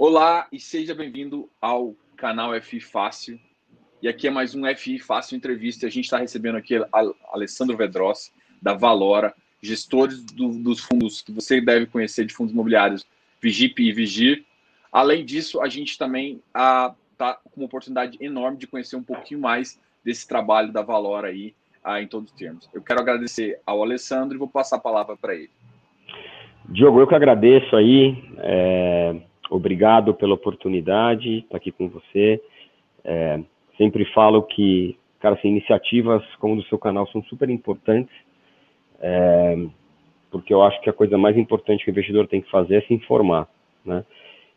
Olá e seja bem-vindo ao canal FI Fácil. E aqui é mais um FI Fácil Entrevista. A gente está recebendo aqui Alessandro Vedrossi, da Valora, gestores do, dos fundos que você deve conhecer de fundos imobiliários Vigip e Vigir. Além disso, a gente também está com uma oportunidade enorme de conhecer um pouquinho mais desse trabalho da Valora aí, ah, em todos os termos. Eu quero agradecer ao Alessandro e vou passar a palavra para ele. Diogo, eu que agradeço aí. É, obrigado pela oportunidade de estar aqui com você. É, sempre falo que, cara, assim, iniciativas como do seu canal são super importantes, é, porque eu acho que a coisa mais importante que o investidor tem que fazer é se informar, né?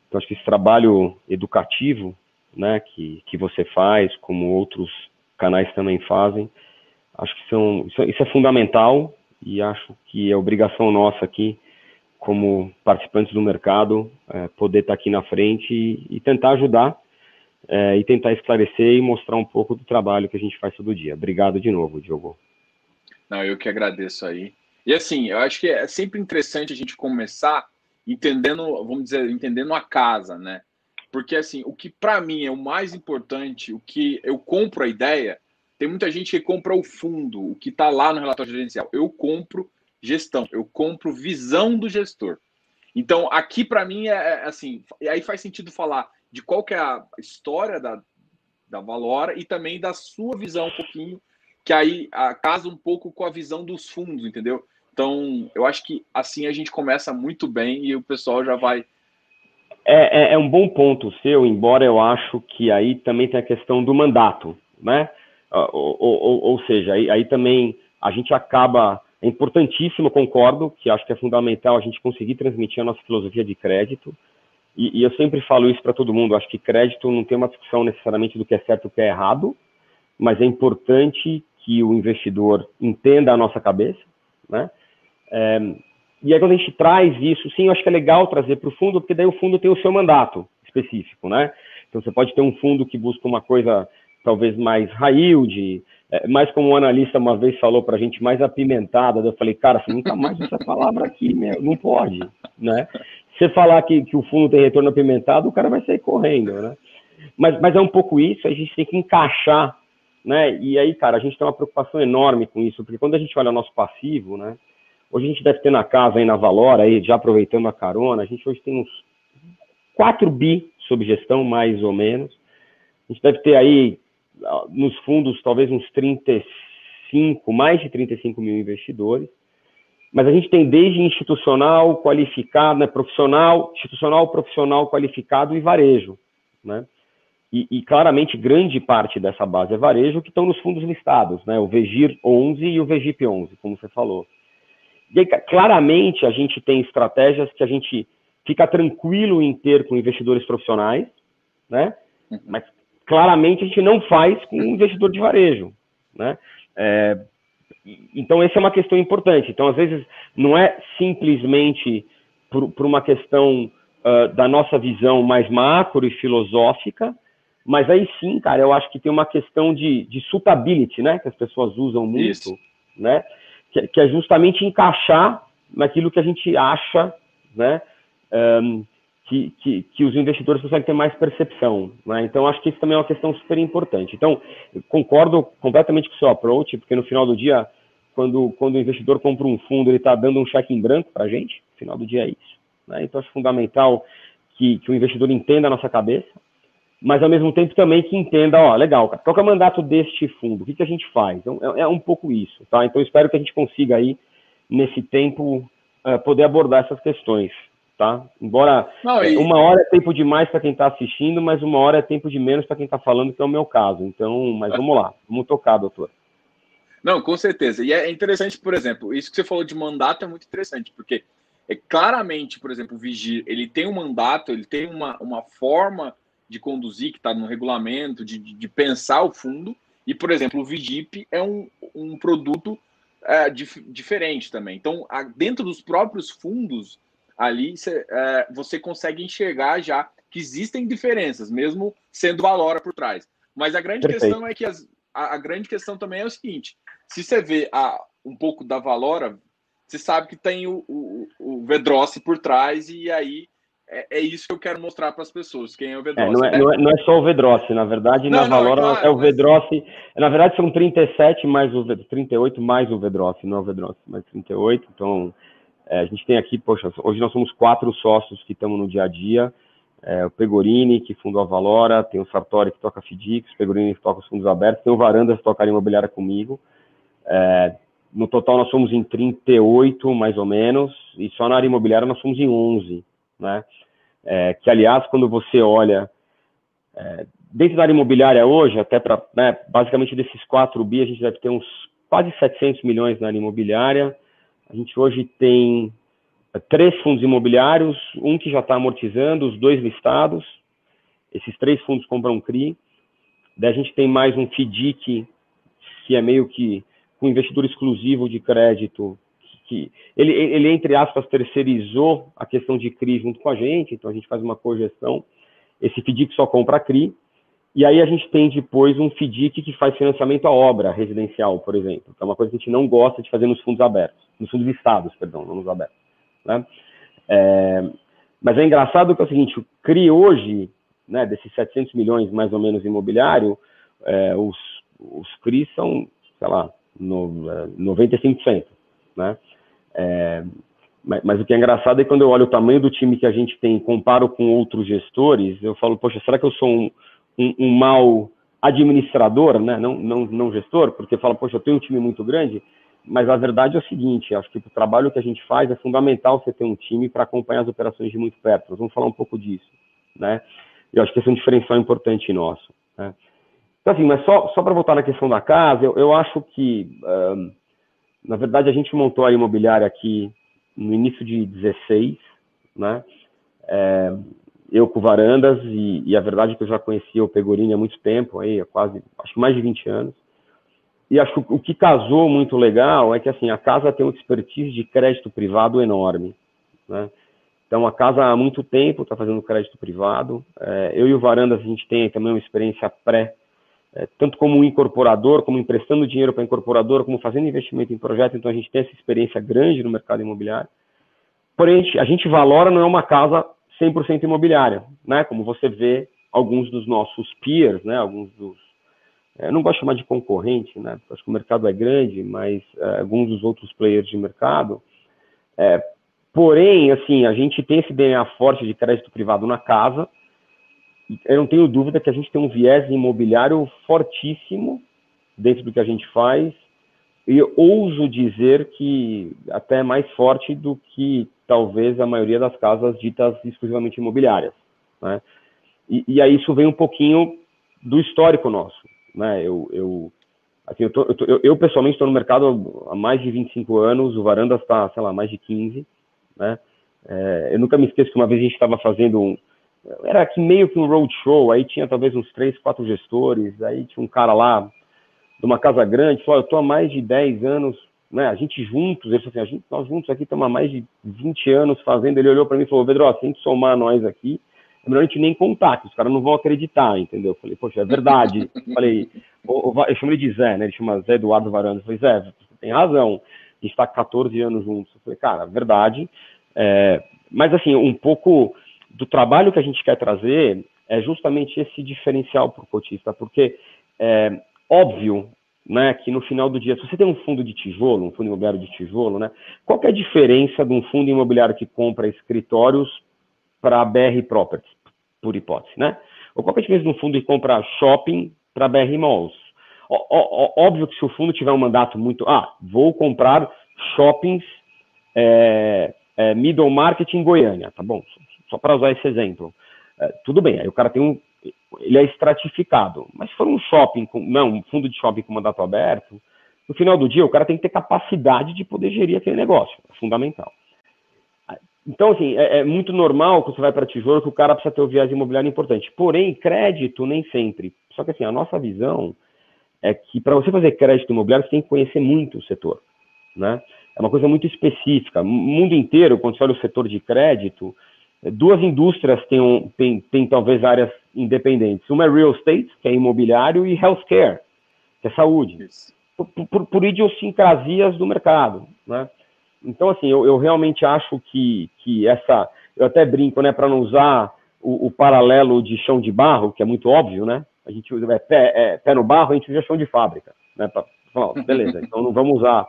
Então, acho que esse trabalho educativo, né, que, que você faz, como outros canais também fazem, acho que são, isso, isso é fundamental e acho que é obrigação nossa aqui como participantes do mercado, é, poder estar aqui na frente e, e tentar ajudar é, e tentar esclarecer e mostrar um pouco do trabalho que a gente faz todo dia. Obrigado de novo, Diogo. Não, eu que agradeço aí. E assim, eu acho que é sempre interessante a gente começar entendendo, vamos dizer, entendendo a casa, né? Porque assim, o que para mim é o mais importante, o que eu compro a ideia, tem muita gente que compra o fundo, o que está lá no relatório gerencial. Eu compro gestão, eu compro visão do gestor. Então, aqui para mim é, é assim, aí faz sentido falar de qual que é a história da, da Valora e também da sua visão um pouquinho, que aí a, casa um pouco com a visão dos fundos, entendeu? Então, eu acho que assim a gente começa muito bem e o pessoal já vai. É, é, é um bom ponto seu, embora eu acho que aí também tem a questão do mandato, né? Ou, ou, ou seja, aí, aí também a gente acaba é importantíssimo, concordo, que acho que é fundamental a gente conseguir transmitir a nossa filosofia de crédito. E, e eu sempre falo isso para todo mundo. Acho que crédito não tem uma discussão necessariamente do que é certo e o que é errado, mas é importante que o investidor entenda a nossa cabeça, né? É, e aí quando a gente traz isso, sim, eu acho que é legal trazer para o fundo, porque daí o fundo tem o seu mandato específico, né? Então você pode ter um fundo que busca uma coisa talvez mais high yield, é, mais como um analista uma vez falou para a gente, mais apimentada. Eu falei, cara, você nunca mais essa palavra aqui, meu, não pode, né? Você falar que, que o fundo tem retorno apimentado, o cara vai sair correndo, né? Mas, mas é um pouco isso, a gente tem que encaixar, né? E aí, cara, a gente tem uma preocupação enorme com isso, porque quando a gente olha o nosso passivo, né? Hoje a gente deve ter na casa aí na Valora, aí, já aproveitando a carona, a gente hoje tem uns 4 bi sob gestão, mais ou menos. A gente deve ter aí nos fundos, talvez uns 35, mais de 35 mil investidores. Mas a gente tem desde institucional, qualificado, né, profissional, institucional, profissional, qualificado e varejo. Né? E, e, claramente grande parte dessa base é varejo que estão nos fundos listados, né? o VEGIR 11 e o VEGIP 11, como você falou. E aí, claramente a gente tem estratégias que a gente fica tranquilo em ter com investidores profissionais, né? Uhum. Mas claramente a gente não faz com um investidor de varejo, né? É, então, essa é uma questão importante. Então, às vezes, não é simplesmente por, por uma questão uh, da nossa visão mais macro e filosófica, mas aí sim, cara, eu acho que tem uma questão de, de suitability, né? Que as pessoas usam muito, Isso. né? Que, que, é justamente encaixar naquilo que a gente acha, né? Um, que, que, que, os investidores conseguem ter mais percepção. Né? Então, acho que isso também é uma questão super importante. Então, concordo completamente com o seu approach, porque no final do dia, quando, quando o investidor compra um fundo, ele está dando um cheque em branco para a gente, no final do dia é isso. Né? Então, acho fundamental que, que o investidor entenda a nossa cabeça, mas ao mesmo tempo também que entenda, ó, legal, qual é o mandato deste fundo? O que, que a gente faz? Então, é, é um pouco isso, tá? Então, espero que a gente consiga aí, nesse tempo, uh, poder abordar essas questões tá? Embora Não, e... uma hora é tempo demais para quem está assistindo, mas uma hora é tempo de menos para quem está falando, que é o meu caso. Então, mas vamos lá, vamos tocar, doutor. Não, com certeza. E é interessante, por exemplo, isso que você falou de mandato é muito interessante, porque é claramente, por exemplo, o Vigir, ele tem um mandato, ele tem uma, uma forma de conduzir que está no regulamento, de, de, de, pensar o fundo, e, por exemplo, o Vigip é um, um produto é, dif, diferente também. Então, a, dentro dos próprios fundos, ali cê, é, você consegue enxergar já que existem diferenças, mesmo sendo valora por trás. Mas a grande Perfeito. questão é que as, a, a, grande questão também é o seguinte: se você vê a, um pouco da valora, você sabe que tem o, o, o Vedrossi por trás, e aí é, é, isso que eu quero mostrar para as pessoas, quem é o Vedrossi. É, não, é, não, é, não, é, só o Vedrossi, na verdade, não, na Valora claro, é o Vedrossi. Na verdade, são 37 mais o 38 mais o Vedrossi, não é o Vedrossi, mas 38. Então, é, a gente tem aqui, poxa, hoje nós somos quatro sócios que estamos no dia a dia. É, o Pegorini, que fundou a Valora, tem o Sartori, que toca FDIC, o Pegorini, que toca os fundos abertos, tem o Varandas, que toca a imobiliária comigo. É, no total, nós somos em 38, mais ou menos, e só na área imobiliária nós somos em 11 né? É, que, aliás, quando você olha é, dentro da área imobiliária hoje, até para, né, basicamente desses 4 bi, a gente deve ter uns quase 700 milhões na área imobiliária. A gente hoje tem é, três fundos imobiliários, um que já está amortizando, os dois listados. Esses três fundos compram CRI. Daí a gente tem mais um FDIC, que é meio que um investidor exclusivo de crédito, que ele, ele, entre aspas, terceirizou a questão de CRI junto com a gente, então a gente faz uma cogestão, esse FDIC só compra CRI, e aí a gente tem depois um FDIC que faz financiamento à obra residencial, por exemplo, que é uma coisa que a gente não gosta de fazer nos fundos abertos, nos fundos listados, perdão, não nos abertos. Né? É, mas é engraçado que é o seguinte, o CRI hoje, né, desses 700 milhões mais ou menos imobiliário, é, os, os CRI são, sei lá, no, 95%, é, né? É, mas, mas, o que é engraçado é quando eu olho o tamanho do time que a gente tem comparo com outros gestores, eu falo, poxa, será que eu sou um, um, um mau administrador, né? não, não, não gestor? Porque fala, poxa, eu tenho um time muito grande, mas a verdade é o seguinte, acho que o trabalho que a gente faz é fundamental você ter um time para acompanhar as operações de muito perto. Nós vamos falar um pouco disso, né? Eu acho que esse é um diferencial importante nosso. Né? Então, assim, mas só, só para voltar na questão da casa, eu, eu acho que... Um, na verdade, a gente montou a imobiliária aqui no início de 16, né? É, eu com varandas e, e, a verdade é que eu já conhecia o Pegorini há muito tempo, aí, há quase, acho que mais de 20 anos. E acho que o que casou muito legal é que assim a casa tem uma expertise de crédito privado enorme, né? Então a casa há muito tempo está fazendo crédito privado. É, eu e o Varandas a gente tem também uma experiência pré é, tanto como incorporador, como emprestando dinheiro para incorporador, como fazendo investimento em projeto, então a gente tem essa experiência grande no mercado imobiliário. Porém, a gente valora não é uma casa 100% imobiliária, né? Como você vê alguns dos nossos peers, né? Alguns dos é, eu não gosto de chamar de concorrente, né? Acho que o mercado é grande, mas é, alguns dos outros players de mercado. É, porém, assim, a gente tem esse DNA forte de crédito privado na casa, eu não tenho dúvida que a gente tem um viés imobiliário fortíssimo dentro do que a gente faz, e ouso dizer que até mais forte do que talvez a maioria das casas ditas exclusivamente imobiliárias. Né? E, e aí isso vem um pouquinho do histórico nosso. Né? Eu, eu, assim, eu, tô, eu, tô, eu, eu pessoalmente estou no mercado há mais de 25 anos, o Varanda está, sei lá, mais de 15. Né? É, eu nunca me esqueço que uma vez a gente estava fazendo um, era meio que um roadshow, aí tinha talvez uns três, quatro gestores, aí tinha um cara lá de uma casa grande, falou, eu estou há mais de 10 anos, né, a gente juntos, ele falou assim, a gente, nós juntos aqui estamos há mais de 20 anos fazendo, ele olhou para mim e falou, Pedro, tem que somar nós aqui, é melhor a gente nem contar, que os caras não vão acreditar, entendeu? Eu falei, poxa, é verdade. falei, eu chamo ele de Zé, né, ele chama Zé Eduardo Varanda, eu falei, Zé, você tem razão, a gente está 14 anos juntos. Eu falei, cara, verdade, é, mas assim, um pouco do trabalho que a gente quer trazer é justamente esse diferencial para o cotista, porque é óbvio né, que no final do dia, se você tem um fundo de tijolo, um fundo imobiliário de tijolo, né, qual é a diferença de um fundo imobiliário que compra escritórios para BR Properties, por hipótese, né? Ou qual é a diferença de um fundo que compra shopping para BR Malls? Ó, ó, óbvio que se o fundo tiver um mandato muito, ah, vou comprar shoppings é, é, middle market em Goiânia, tá bom? só para usar esse exemplo. É, tudo bem, aí o cara tem um. Ele é estratificado, mas se for um shopping, com, não, um fundo de shopping com mandato aberto, no final do dia o cara tem que ter capacidade de poder gerir aquele negócio, é fundamental. Então, assim, é, é muito normal que você vai para tijolo que o cara precisa ter o viés imobiliário importante. Porém, crédito nem sempre. Só que, assim, a nossa visão é que para você fazer crédito imobiliário, você tem que conhecer muito o setor, né? É uma coisa muito específica. O mundo inteiro, quando você olha o setor de crédito, duas indústrias têm, um, têm, têm talvez áreas independentes. Uma é real estate, que é imobiliário, e healthcare, que é saúde. Por, por, por, idiosincrasias do mercado. Né? Então, assim, eu, eu realmente acho que, que essa, eu até brinco, né, para não usar o, o, paralelo de chão de barro, que é muito óbvio, né? A gente usa é, pé, é, pé no barro, a gente usa chão de fábrica, né? Pra, falar, beleza, então não vamos usar.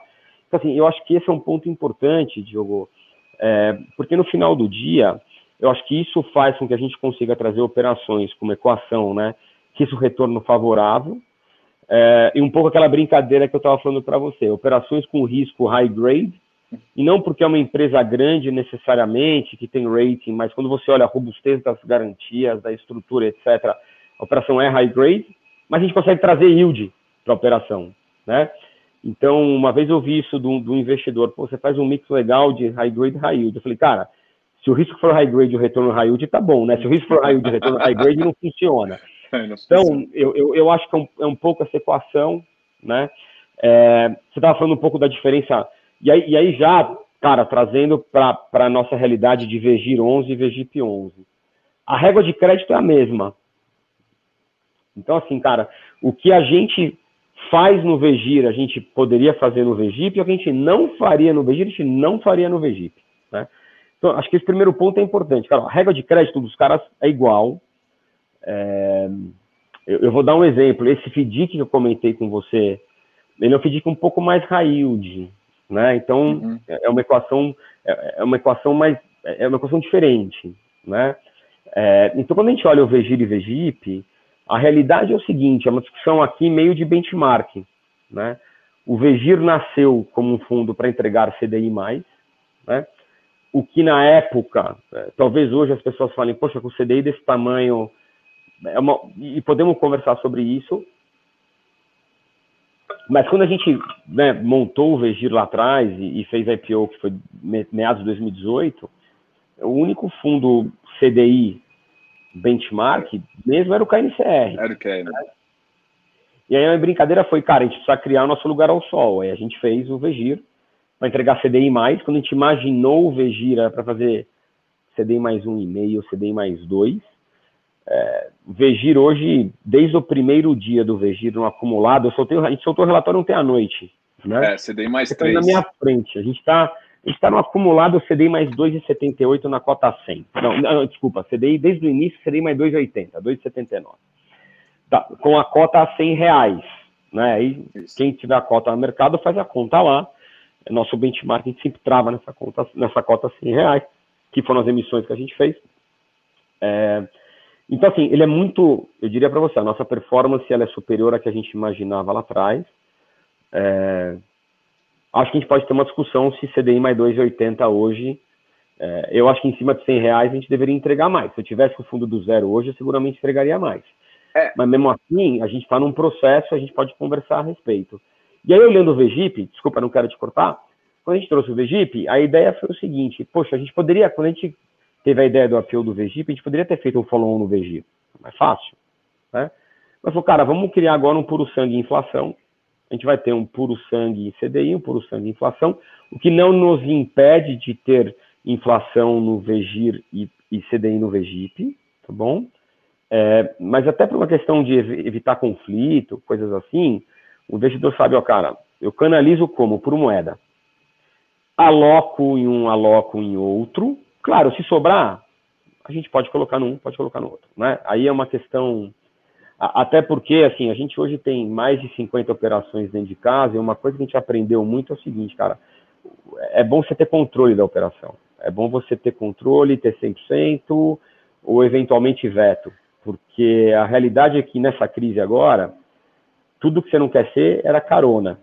Então, assim, eu acho que esse é um ponto importante, Diogo, é, porque no final do dia, eu acho que isso faz com que a gente consiga trazer operações como equação, né? Que isso retorno favorável, é, e um pouco aquela brincadeira que eu estava falando para você, operações com risco high grade, e não porque é uma empresa grande necessariamente, que tem rating, mas quando você olha a robustez das garantias, da estrutura, etc., a operação é high grade, mas a gente consegue trazer yield para a operação, né? Então, uma vez eu vi isso do, do investidor, Pô, você faz um mix legal de high grade e high yield. Eu falei, cara, se o risco for high grade e o retorno high yield, tá bom, né? Se o risco for high yield e o retorno high grade, não funciona. Então, eu, eu, eu acho que é um, é um pouco essa equação, né? É, você estava falando um pouco da diferença, e aí, e aí já, cara, trazendo para a nossa realidade de VGIR 11 e VGIP 11. A régua de crédito é a mesma. Então, assim, cara, o que a gente faz no VGIR, a gente poderia fazer no VGIP, e o que a gente não faria no VGIR, a gente não faria no VGIP, né? Então, acho que esse primeiro ponto é importante. Cara, a regra de crédito dos caras é igual, é, eu, eu, vou dar um exemplo. Esse FDIC que eu comentei com você, ele é um FDIC um pouco mais high yield, né? Então uhum. é uma equação é, é uma equação mais é uma equação diferente, né? É, então quando a gente olha o VGIR e VGIP, a realidade é o seguinte: é uma discussão aqui meio de benchmark, né? O VGIR nasceu como um fundo para entregar CDI+, né? O que na época, é, talvez hoje as pessoas falem, poxa, com o CDI desse tamanho, é uma, e podemos conversar sobre isso. Mas quando a gente né, montou o Vegir lá atrás e, e, fez a IPO, que foi meados de 2018, o único fundo CDI benchmark mesmo era o KNCR. Era o KN. Né? E aí a brincadeira foi, cara, a gente precisa criar o nosso lugar ao sol. Aí a gente fez o Vegir para entregar CDI mais. Quando a gente imaginou o Vegir para fazer CDI mais um e meio, CDI mais dois, é, Vegir hoje, desde o primeiro dia do Vegir no acumulado, eu soltei, a gente soltou o relatório ontem à noite. Né? É, CDI mais Você 3. Tá na minha frente. A gente está tá no acumulado CDI mais 2,78 na cota 100. Não, não, desculpa, CDI desde o início, CDI mais 2,80, 2,79. Tá, com a cota a 100 reais. Né? Aí, quem tiver a cota no mercado faz a conta lá. Nosso benchmark a gente sempre trava nessa, conta, nessa cota 100 reais, que foram as emissões que a gente fez. É, então, assim, ele é muito, eu diria para você, a nossa performance ela é superior à que a gente imaginava lá atrás. É, acho que a gente pode ter uma discussão se CDI mais 2,80 hoje. É, eu acho que em cima de 100 reais a gente deveria entregar mais. Se eu tivesse o fundo do zero hoje, eu seguramente entregaria mais. É. Mas mesmo assim, a gente está num processo, a gente pode conversar a respeito. E aí, olhando o VGIP, desculpa, não quero te cortar, quando a gente trouxe o VGIP, a ideia foi o seguinte: poxa, a gente poderia, quando a gente teve a ideia do apelo do VGIP, a gente poderia ter feito um follow-on no VGIP. Mais fácil. Né? Mas falou, cara, vamos criar agora um puro sangue inflação. A gente vai ter um puro sangue CDI, um puro sangue inflação, o que não nos impede de ter inflação no VGIR e, e CDI no VGIP, tá bom? É, mas até por uma questão de evitar conflito, coisas assim, o investidor sabe, ó, cara, eu canalizo como? Por moeda. Aloco em um, aloco em outro, Claro, se sobrar, a gente pode colocar num, pode colocar no outro, né? Aí é uma questão até porque, assim, a gente hoje tem mais de 50 operações dentro de casa e uma coisa que a gente aprendeu muito é o seguinte, cara, é bom você ter controle da operação. É bom você ter controle, ter 100% ou eventualmente veto. Porque a realidade é que nessa crise agora, tudo que você não quer ser era carona.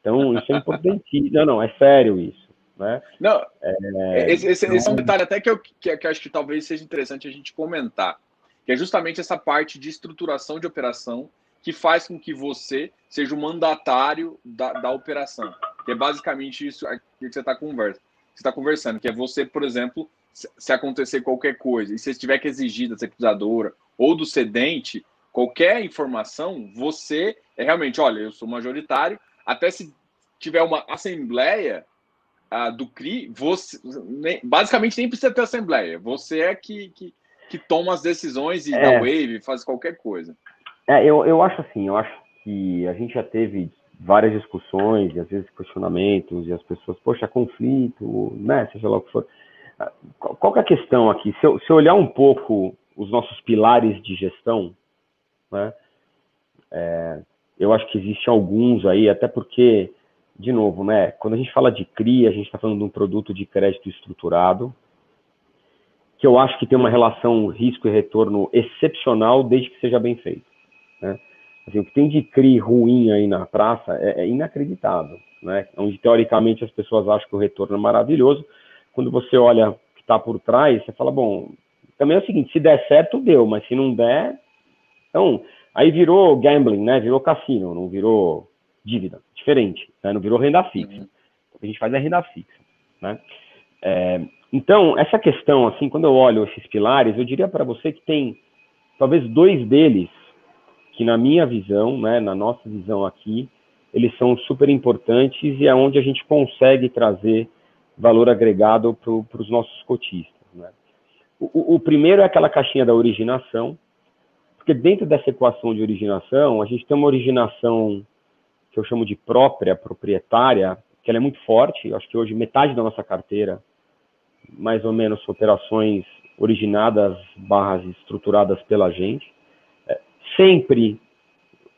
Então, isso é importante. Não, não, é sério isso. Né? Não, é, esse, esse, esse, é um detalhe até que eu, que, que eu acho que talvez seja interessante a gente comentar, que é justamente essa parte de estruturação de operação que faz com que você seja o mandatário da, da operação. Que é basicamente isso que você está conversa, está conversando, que é você, por exemplo, se acontecer qualquer coisa e você tiver que exigir da securitizadora ou do cedente qualquer informação, você é realmente, olha, eu sou majoritário, até se tiver uma assembleia, do CRI, você, nem, basicamente nem precisa ter assembleia. Você é que, que, que toma as decisões e é. dá wave, faz qualquer coisa. É, eu, eu acho assim, eu acho que a gente já teve várias discussões e às vezes questionamentos e as pessoas, poxa, conflito, né, seja lá o que for. qual que é a questão aqui? Se eu, se eu olhar um pouco os nossos pilares de gestão, né, é, eu acho que existem alguns aí, até porque, de novo, né, quando a gente fala de CRI, a gente está falando de um produto de crédito estruturado, que eu acho que tem uma relação risco e retorno excepcional desde que seja bem feito. Né? Assim, o que tem de CRI ruim aí na praça é, é inacreditável, né? onde teoricamente as pessoas acham que o retorno é maravilhoso, quando você olha o que está por trás, você fala, bom, também é o seguinte, se der certo, deu, mas se não der, então, aí virou gambling, né? Virou cassino, não virou dívida, diferente, né? não virou renda fixa. Uhum. O que a gente faz é renda fixa, né? É, então, essa questão, assim, quando eu olho esses pilares, eu diria para você que tem talvez dois deles que, na minha visão, né, na nossa visão aqui, eles são super importantes e é onde a gente consegue trazer valor agregado para os nossos cotistas. Né? O, o, primeiro é aquela caixinha da originação, porque dentro dessa equação de originação, a gente tem uma originação que eu chamo de própria, proprietária, que ela é muito forte. Eu acho que hoje metade da nossa carteira, mais ou menos, operações originadas, barras estruturadas pela gente. É, sempre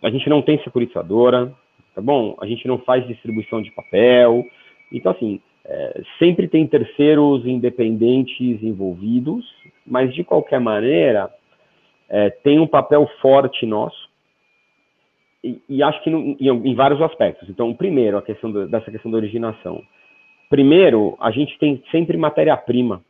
a gente não tem securitizadora, tá bom? A gente não faz distribuição de papel. Então, assim, é, sempre tem terceiros independentes envolvidos, mas de qualquer maneira é, tem um papel forte nosso e, e acho que no, em, em, vários aspectos. Então, primeiro, a questão do, dessa questão da originação. Primeiro, a gente tem sempre matéria-prima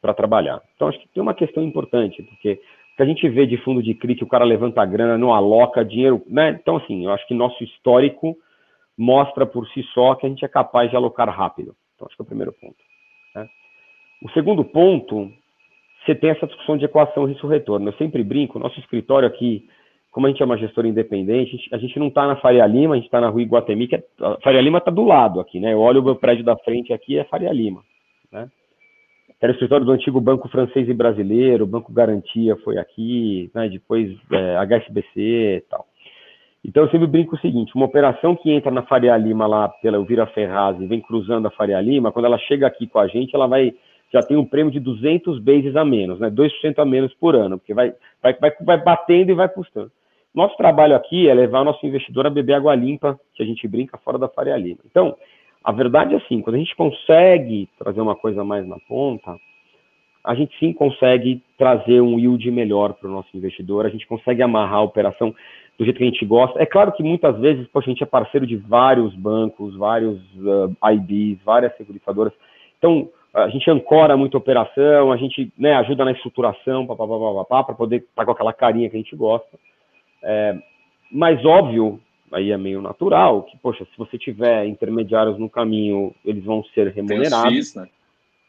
para trabalhar. Então, acho que tem uma questão importante, porque que a gente vê de fundo de CRI que o cara levanta a grana, não aloca dinheiro, né? Então, assim, eu acho que nosso histórico mostra por si só que a gente é capaz de alocar rápido. Então, acho que é o primeiro ponto. Né? O segundo ponto, você tem essa discussão de equação risco-retorno. Eu sempre brinco, nosso escritório aqui, como a gente é uma gestora independente, a gente não está na Faria Lima, a gente está na rua Iguatemi, que é, a Faria Lima está do lado aqui, né? Eu olho o meu prédio da frente aqui, é Faria Lima, né? Era o escritório do antigo Banco Francês e Brasileiro, Banco Garantia foi aqui, né? depois é, HSBC e tal. Então eu sempre brinco o seguinte: uma operação que entra na Faria Lima lá pela Elvira Ferraz e vem cruzando a Faria Lima, quando ela chega aqui com a gente, ela vai já tem um prêmio de 200 bases a menos, né? 2% a menos por ano, porque vai, vai, vai, vai batendo e vai custando. Nosso trabalho aqui é levar o nosso investidor a beber água limpa, que a gente brinca fora da Faria Lima. Então, a verdade é assim, quando a gente consegue trazer uma coisa mais na ponta, a gente sim consegue trazer um yield melhor para o nosso investidor, a gente consegue amarrar a operação do jeito que a gente gosta. É claro que muitas vezes poxa, a gente é parceiro de vários bancos, vários uh, IBs, várias seguradoras. Então, a gente ancora muita operação, a gente né, ajuda na estruturação, para poder estar tá com aquela carinha que a gente gosta. É, mas óbvio, aí é meio natural, que, poxa, se você tiver intermediários no caminho, eles vão ser remunerados. né?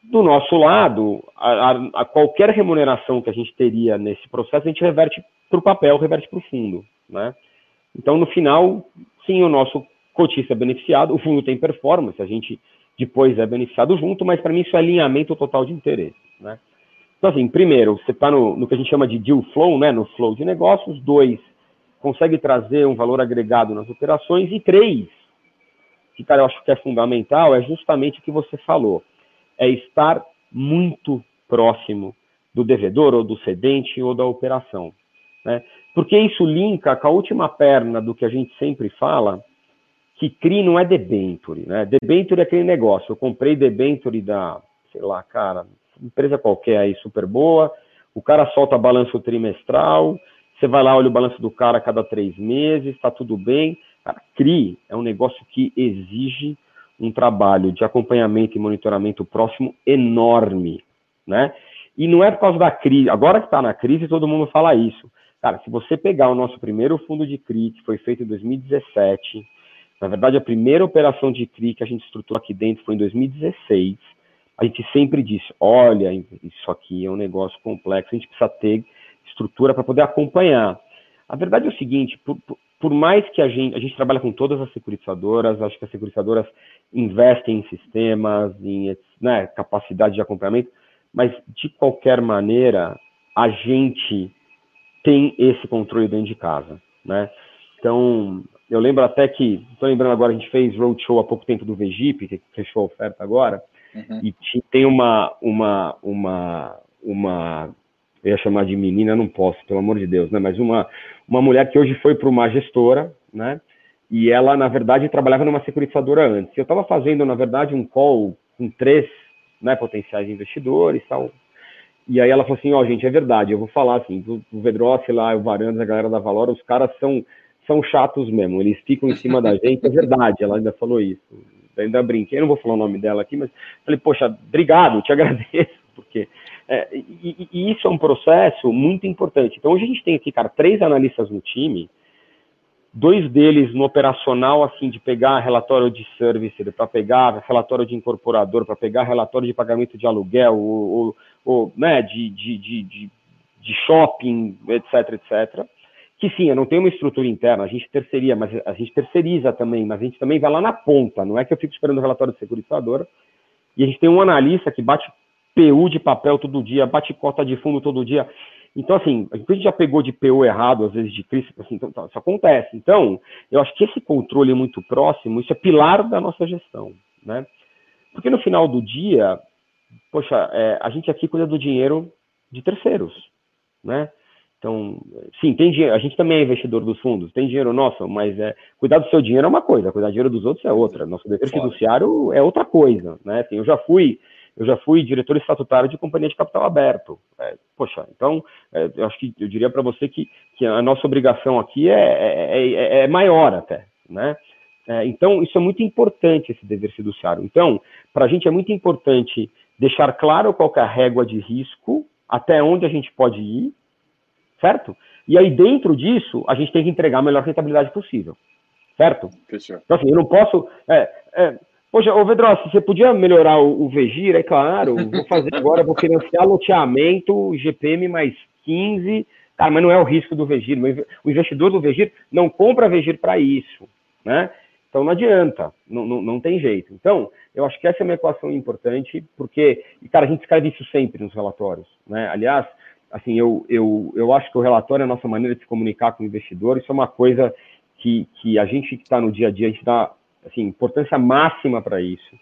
Do nosso lado, a, a, a, qualquer remuneração que a gente teria nesse processo, a gente reverte para o papel, reverte para o fundo. Né? Então, no final, sim, o nosso cotista é beneficiado, o fundo tem performance, a gente depois é beneficiado junto, mas para mim isso é alinhamento total de interesse. Né? Então, assim, primeiro, você está no, no, que a gente chama de deal flow, né, no flow de negócios. Dois, consegue trazer um valor agregado nas operações. E três, que, cara, eu acho que é fundamental, é justamente o que você falou. É estar muito próximo do devedor ou do cedente ou da operação. Né? Porque isso linka com a última perna do que a gente sempre fala, que CRI não é debenture, né? Debenture é aquele negócio. Eu comprei debenture da, sei lá, cara, empresa qualquer aí super boa, o cara solta balanço trimestral, você vai lá, olha o balanço do cara a cada três meses, está tudo bem. Cara, CRI é um negócio que exige um trabalho de acompanhamento e monitoramento próximo enorme, né? E não é por causa da crise, agora que está na crise, todo mundo fala isso. Cara, se você pegar o nosso primeiro fundo de CRI, que foi feito em 2017, na verdade, a primeira operação de CRI que a gente estruturou aqui dentro foi em 2016. A gente sempre disse: olha, isso aqui é um negócio complexo, a gente precisa ter estrutura para poder acompanhar. A verdade é o seguinte: por, por, mais que a gente, a gente trabalha com todas as securitizadoras, acho que as securitizadoras investem em sistemas, em né, capacidade de acompanhamento, mas de qualquer maneira, a gente tem esse controle dentro de casa. Né? Então, eu lembro até que, estou lembrando agora, a gente fez roadshow há pouco tempo do VGIP, que fechou a oferta agora. Uhum. E tem uma, uma, uma, uma, eu ia chamar de menina, não posso, pelo amor de Deus, né? Mas uma, uma mulher que hoje foi para uma gestora, né? E ela, na verdade, trabalhava numa securitizadora antes. Eu estava fazendo, na verdade, um call com três né, potenciais investidores tal. E aí ela falou assim, ó, oh, gente, é verdade, eu vou falar assim, o Vedrossi lá, o Varandas, a galera da Valora, os caras são, são chatos mesmo, eles ficam em cima da gente, é verdade, ela ainda falou isso. Eu ainda brinquei, não vou falar o nome dela aqui, mas falei, poxa, obrigado, te agradeço, porque... É, e, e, isso é um processo muito importante. Então, hoje a gente tem aqui, cara, três analistas no time, dois deles no operacional, assim, de pegar relatório de service, para pegar relatório de incorporador, para pegar relatório de pagamento de aluguel, ou, ou, ou né, de, de, de, de, shopping, etc, etc. Que sim, eu não tenho uma estrutura interna, a gente terceiria, mas a gente terceiriza também, mas a gente também vai lá na ponta, não é que eu fico esperando o relatório de securitizadora, e a gente tem um analista que bate PU de papel todo dia, bate cota de fundo todo dia. Então, assim, a gente já pegou de PO errado, às vezes de crise, assim, então, tá, isso acontece. Então, eu acho que esse controle muito próximo, isso é pilar da nossa gestão, né? Porque no final do dia, poxa, é, a gente aqui cuida do dinheiro de terceiros, né? Então, sim, tem dinheiro, a gente também é investidor dos fundos, tem dinheiro nosso, mas é, cuidar do seu dinheiro é uma coisa, cuidar do dinheiro dos outros é outra. Nosso dever fiduciário é outra coisa, né? Assim, eu já fui eu já fui diretor estatutário de companhia de capital aberto. É, poxa, então, é, eu acho que eu diria para você que, que a nossa obrigação aqui é, é, é, é maior até, né? É, então, isso é muito importante, esse dever fiduciário. Então, para a gente é muito importante deixar claro qual é a régua de risco, até onde a gente pode ir, certo? E aí, dentro disso, a gente tem que entregar a melhor rentabilidade possível, certo? Fechou. Então, assim, eu não posso... É, é, Poxa, ô Vedrossi, você podia melhorar o, o Vegir? É claro, vou fazer agora, vou financiar loteamento, GPM mais 15. Cara, mas não é o risco do Vegir. O investidor do Vegir não compra Vegir para isso, né? Então não adianta, não, não, não, tem jeito. Então, eu acho que essa é uma equação importante, porque, cara, a gente escreve isso sempre nos relatórios, né? Aliás, assim, eu, eu, eu acho que o relatório é a nossa maneira de se comunicar com o investidor, isso é uma coisa que, que a gente que está no dia a dia, a gente dá assim, importância máxima para isso.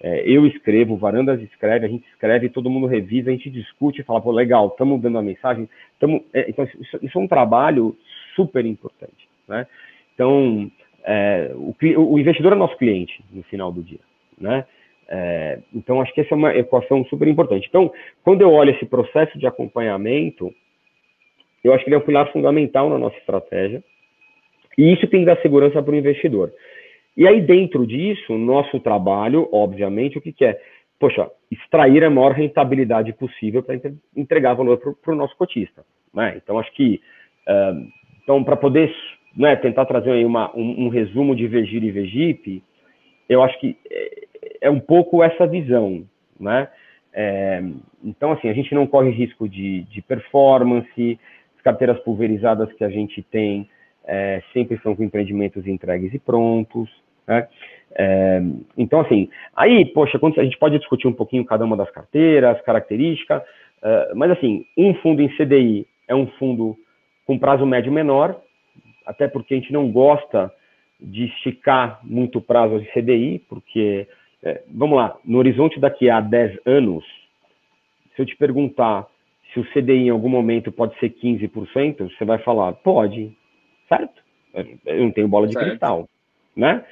É, eu escrevo, Varandas escreve, a gente escreve, todo mundo revisa, a gente discute, fala, pô, legal, estamos dando a mensagem. Tamo, é, então, isso, isso, é um trabalho super importante. Né? Então, é, o, o, investidor é nosso cliente no final do dia. Né? É, então, acho que essa é uma equação super importante. Então, quando eu olho esse processo de acompanhamento, eu acho que ele é um pilar fundamental na nossa estratégia. E isso tem que dar segurança para o investidor. E aí, dentro disso, nosso trabalho, obviamente, o que, que é? Poxa, extrair a maior rentabilidade possível para entregar valor para o nosso cotista. Né? Então, acho que, uh, então, para poder né, tentar trazer aí uma, um, um, resumo de Vegir e Vegip, eu acho que é, um pouco essa visão, né? É, então, assim, a gente não corre risco de, de performance, as carteiras pulverizadas que a gente tem, é, sempre são com empreendimentos entregues e prontos. Né? É, então, assim, aí, poxa, a gente pode discutir um pouquinho cada uma das carteiras, características, é, mas, assim, um fundo em CDI é um fundo com prazo médio menor, até porque a gente não gosta de esticar muito o prazo de CDI, porque, é, vamos lá, no horizonte daqui a 10 anos, se eu te perguntar se o CDI em algum momento pode ser 15%, você vai falar, pode, certo? Eu não tenho bola de certo. cristal, né?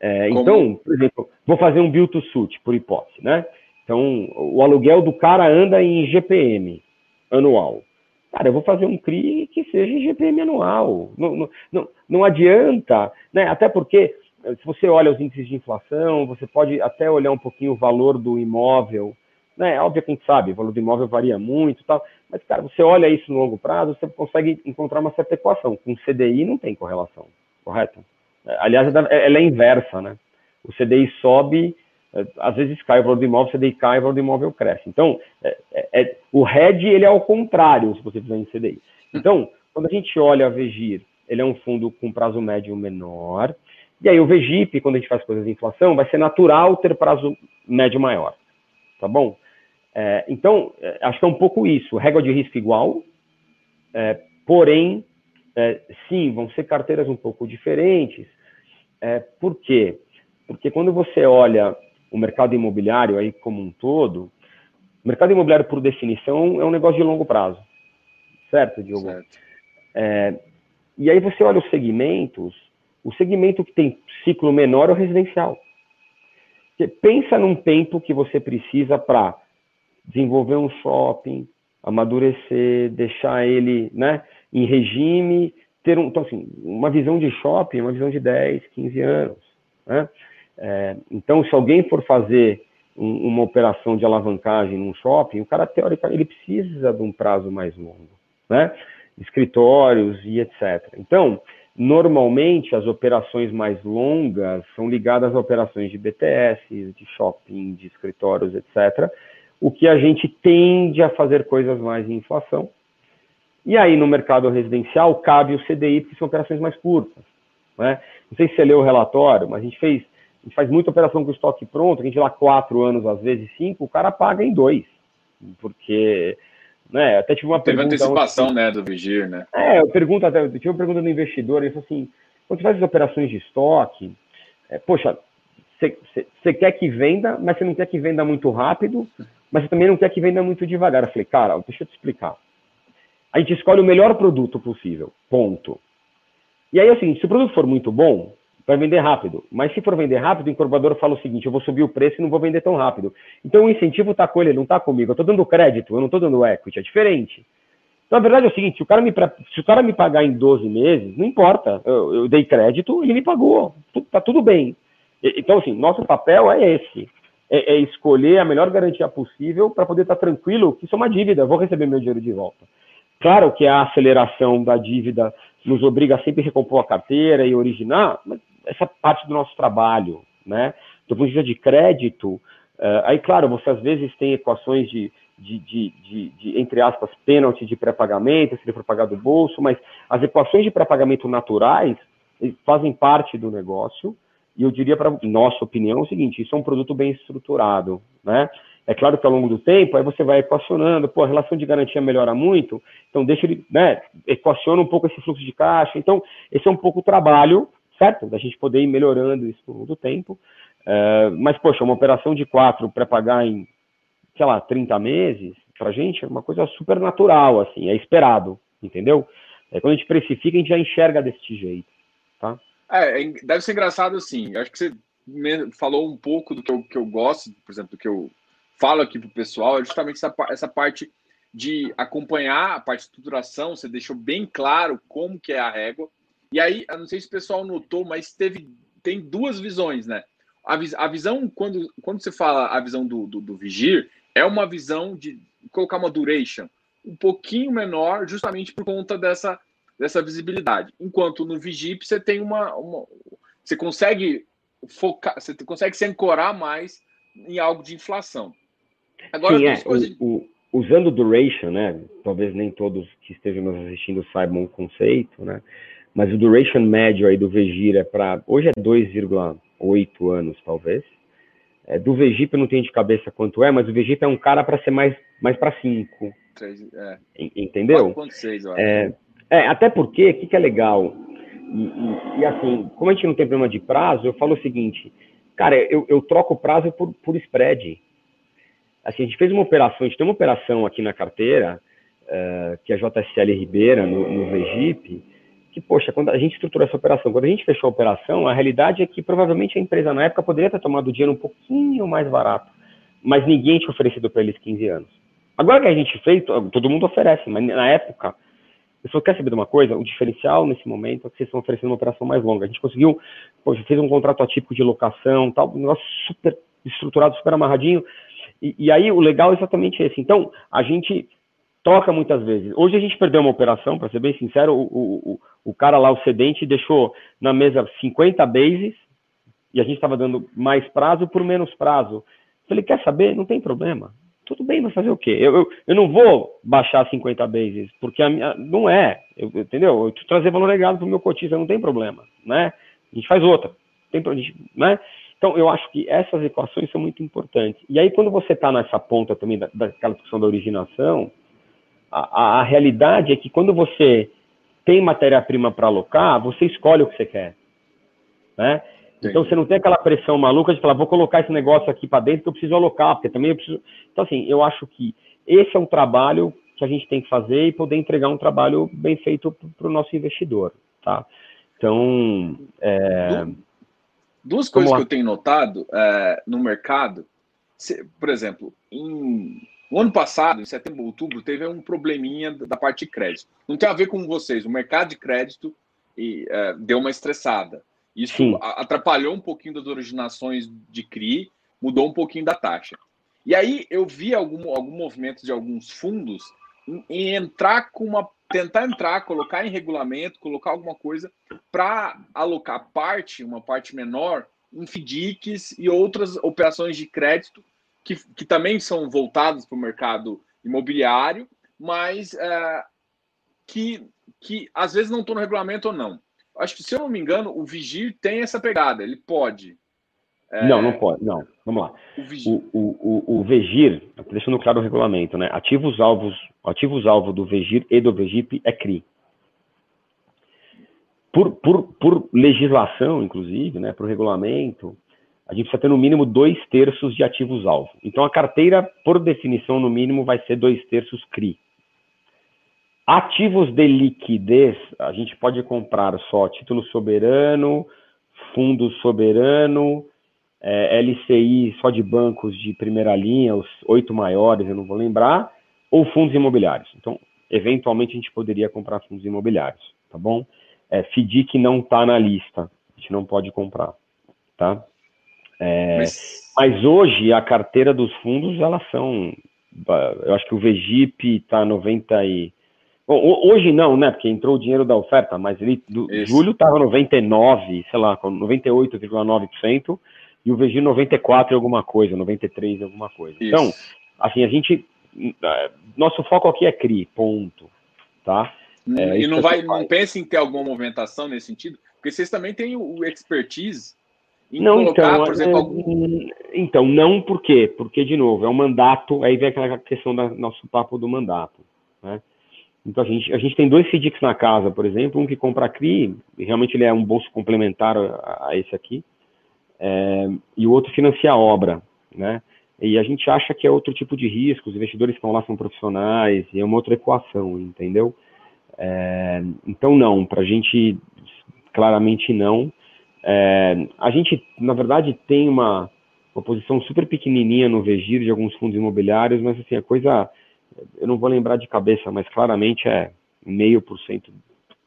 É, então, por exemplo, vou fazer um build to suit, por hipótese, né? Então, o aluguel do cara anda em GPM anual. Cara, eu vou fazer um CRI que seja em GPM anual. Não, não, não, não adianta, né? Até porque, se você olha os índices de inflação, você pode até olhar um pouquinho o valor do imóvel, né? Óbvio que a gente sabe, o valor do imóvel varia muito tal, mas, cara, você olha isso no longo prazo, você consegue encontrar uma certa equação. Com CDI não tem correlação, correto? Aliás, ela é inversa, né? O CDI sobe, é, às vezes cai o valor do imóvel, o CDI cai, o valor do imóvel cresce. Então, é, é, é o RED, ele é ao contrário, se você fizer em CDI. Então, quando a gente olha a VEGIR, ele é um fundo com prazo médio menor, e aí o VEGIP, quando a gente faz coisas de inflação, vai ser natural ter prazo médio maior, tá bom? É, então, é, acho que é um pouco isso, régua de risco igual, porém, sim, vão ser carteiras um pouco diferentes, é, por quê? Porque quando você olha o mercado imobiliário aí como um todo, o mercado imobiliário, por definição, é um negócio de longo prazo. Certo, Diogo? Certo. É, e aí você olha os segmentos, o segmento que tem ciclo menor é o residencial. Você pensa num tempo que você precisa para desenvolver um shopping, amadurecer, deixar ele né, em regime, ter um, então, assim, uma visão de shopping, uma visão de 10, 15 anos. Né? É, então, se alguém for fazer um, uma operação de alavancagem num shopping, o cara, teoricamente, ele precisa de um prazo mais longo, né? Escritórios e etc. Então, normalmente, as operações mais longas são ligadas a operações de BTS, de shopping, de escritórios, etc., o que a gente tende a fazer coisas mais em inflação. E aí, no mercado residencial, cabe o CDI, porque são operações mais curtas. Né? Não sei se você leu o relatório, mas a gente fez a gente faz muita operação com estoque pronto, a gente lá quatro anos, às vezes cinco, o cara paga em dois. Porque, né, até tive uma Teve pergunta... Teve antecipação, ontem, né, do Vigir, né? É, eu pergunto até, eu tive uma pergunta do investidor, ele falou assim, quando você faz as operações de estoque, é, poxa, você quer que venda, mas você não quer que venda muito rápido, mas você também não quer que venda muito devagar. Eu falei, cara, deixa eu te explicar. A gente escolhe o melhor produto possível, ponto. E aí seguinte, se o produto for muito bom, vai vender rápido. Mas se for vender rápido, o incorporador fala o seguinte: eu vou subir o preço e não vou vender tão rápido. Então o incentivo está com ele, não está comigo. Eu estou dando crédito, eu não estou dando equity, é diferente. Então a verdade é o seguinte: se o cara me, se o cara me pagar em 12 meses, não importa. Eu, eu dei crédito, ele me pagou. Está tudo bem. Então, assim, nosso papel é esse. É, é escolher a melhor garantia possível para poder estar tá tranquilo que isso é uma dívida, vou receber meu dinheiro de volta. Claro que a aceleração da dívida nos obriga a sempre recompor a carteira e originar, mas essa parte do nosso trabalho, né? Do ponto de vista de crédito, uh, aí, claro, você às vezes tem equações de, de, de, de, de entre aspas, pênalti de pré-pagamento, se ele for pagar do bolso, mas as equações de pré-pagamento naturais fazem parte do negócio, e eu diria, para nossa opinião, o seguinte: isso é um produto bem estruturado, né? É claro que ao longo do tempo, aí você vai equacionando, pô, a relação de garantia melhora muito, então deixa ele, né, equaciona um pouco esse fluxo de caixa. Então, esse é um pouco o trabalho certo? Da gente poder ir melhorando isso ao longo tempo. Uh, mas, poxa, uma operação de quatro para pagar em, sei lá, 30 meses, para a gente é uma coisa super natural, assim, é esperado, entendeu? É, quando a gente precifica, a gente já enxerga desse jeito, tá? É, é deve ser engraçado assim. Acho que você falou um pouco do que eu, que eu gosto, por exemplo, do que eu falo aqui para o pessoal, é justamente essa, essa parte de acompanhar a parte de estruturação, você deixou bem claro como que é a régua, e aí, eu não sei se o pessoal notou, mas teve, tem duas visões, né? A, a visão, quando, quando você fala a visão do, do, do Vigir, é uma visão de colocar uma duration um pouquinho menor, justamente por conta dessa, dessa visibilidade. Enquanto no Vigip você tem uma, uma. Você consegue focar, você consegue se ancorar mais em algo de inflação. Agora, Sim, é, coisas... o, o, usando duration, né? Talvez nem todos que estejam nos assistindo saibam o conceito, né? Mas o duration médio aí do Vegir é para. Hoje é 2,8 anos, talvez. É, do Vegip eu não tenho de cabeça quanto é, mas o Vegip é um cara para ser mais, mais para 5. É. Entendeu? 4,6, eu acho. É, é, até porque, o que, que é legal? E, e, e, assim, como a gente não tem problema de prazo, eu falo o seguinte, cara, eu, eu troco o prazo por, por spread. Assim, a gente fez uma operação, a gente tem uma operação aqui na carteira, uh, que é a JSL Ribeira, no, no Vegip, que, poxa, quando a gente estruturou essa operação, quando a gente fechou a operação, a realidade é que provavelmente a empresa na época poderia ter tomado o dinheiro um pouquinho mais barato, mas ninguém tinha oferecido para eles 15 anos. Agora que a gente fez, todo mundo oferece, mas na época, eu só quer saber de uma coisa? O diferencial nesse momento é que vocês estão oferecendo uma operação mais longa. A gente conseguiu, poxa, fez um contrato atípico de locação, tal, um negócio super estruturado, super amarradinho. E, e aí o legal é exatamente esse. Então, a gente troca muitas vezes. Hoje a gente perdeu uma operação, para ser bem sincero, o, o, o cara lá, o cedente, deixou na mesa 50 bases e a gente estava dando mais prazo por menos prazo. Falei, quer saber? Não tem problema. Tudo bem, vai fazer o quê? Eu, eu, eu não vou baixar 50 bases, porque a minha, não é, eu, entendeu? Eu trazer valor legado para o meu cotista, não tem problema, né? A gente faz outra, tem, né? Então, eu acho que essas equações são muito importantes. E aí, quando você está nessa ponta também da, daquela discussão da originação, a, a, realidade é que quando você tem matéria-prima para alocar, você escolhe o que você quer. Né? Então você não tem aquela pressão maluca de falar, vou colocar esse negócio aqui para dentro que eu preciso alocar, porque também eu preciso. Então, assim, eu acho que esse é um trabalho que a gente tem que fazer e poder entregar um trabalho bem feito para o nosso investidor, tá? Então, é... duas coisas que eu tenho notado é, no mercado, por exemplo, em no ano passado, em setembro, outubro, teve um probleminha da parte de crédito. Não tem a ver com vocês, o mercado de crédito e, é, deu uma estressada. Isso Sim. atrapalhou um pouquinho das originações de CRI, mudou um pouquinho da taxa. E aí eu vi algum, algum movimento de alguns fundos em, em entrar com uma. tentar entrar, colocar em regulamento, colocar alguma coisa para alocar parte, uma parte menor, em FDICs e outras operações de crédito que, que também são voltadas para o mercado imobiliário, mas é, que, que às vezes não estão no regulamento ou não. Acho que, se eu não me engano, o Vigir tem essa pegada, ele pode. É... Não, não pode, não. Vamos lá. O Vigir, o, o, o, Vigir deixando claro o regulamento, né? Ativos alvos, ativos alvo do Vigir e do Vigip é CRI. Por, por, por legislação, inclusive, né, por regulamento, a gente precisa ter no mínimo dois terços de ativos-alvo. Então, a carteira, por definição, no mínimo, vai ser dois terços CRI. Ativos de liquidez, a gente pode comprar só título soberano, fundo soberano, é, LCI só de bancos de primeira linha, os oito maiores, eu não vou lembrar, ou fundos imobiliários. Então, eventualmente, a gente poderia comprar fundos imobiliários, tá bom? É, FDIC não está na lista, a gente não pode comprar, tá? É, mas... mas... hoje a carteira dos fundos elas são, eu acho que o Vegip está 90 e Bom, hoje não, né? Porque entrou o dinheiro da oferta, mas ele do, julho estava 99, sei lá, 98,9% e o VG 94 alguma coisa, 93 alguma coisa. Isso. Então, assim, a gente é, nosso foco aqui é CRI, ponto, tá? É, e não vai, não pense em ter alguma movimentação nesse sentido, porque vocês também têm o expertise não, colocar, então, por exemplo, é, algum... então, não por quê? Porque, de novo, é um mandato, aí vem aquela questão do nosso papo do mandato, né? Então, a gente, a gente tem dois FDICs na casa, por exemplo, um que compra a CRI, e realmente ele é um bolso complementar a, a esse aqui, é, e o outro financia a obra, né? E a gente acha que é outro tipo de risco, os investidores que estão lá são profissionais, e é uma outra equação, entendeu? É, então, não, para a gente, claramente não, é, a gente, na verdade, tem uma, uma posição super pequenininha no Vegir de alguns fundos imobiliários, mas assim, a coisa, eu não vou lembrar de cabeça, mas claramente é meio por cento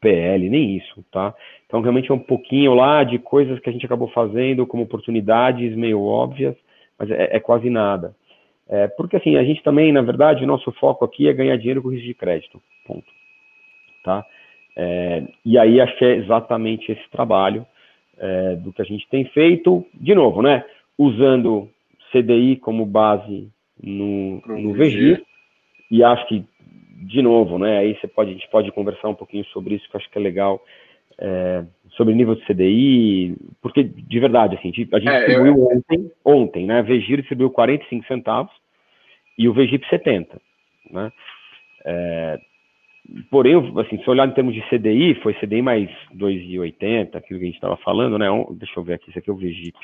PL, nem isso, tá? Então, realmente é um pouquinho lá de coisas que a gente acabou fazendo como oportunidades meio óbvias, mas é, é quase nada. É, porque, assim, a gente também, na verdade, o nosso foco aqui é ganhar dinheiro com risco de crédito, ponto. Tá? É, e aí achei exatamente esse trabalho é, do que a gente tem feito, de novo, né? Usando CDI como base no, no VG, e acho que, de novo, né? Aí você pode, a gente pode conversar um pouquinho sobre isso, que eu acho que é legal, é, sobre nível de CDI, porque, de verdade, assim, a gente é, distribuiu eu... ontem, ontem, né? Vegir distribuiu 45 centavos e o Vegip 70, né? É, Porém, assim, se olhar em termos de CDI, foi CDI mais 2,80, aquilo que a gente estava falando, né? Deixa eu ver aqui, isso aqui é o VGIP.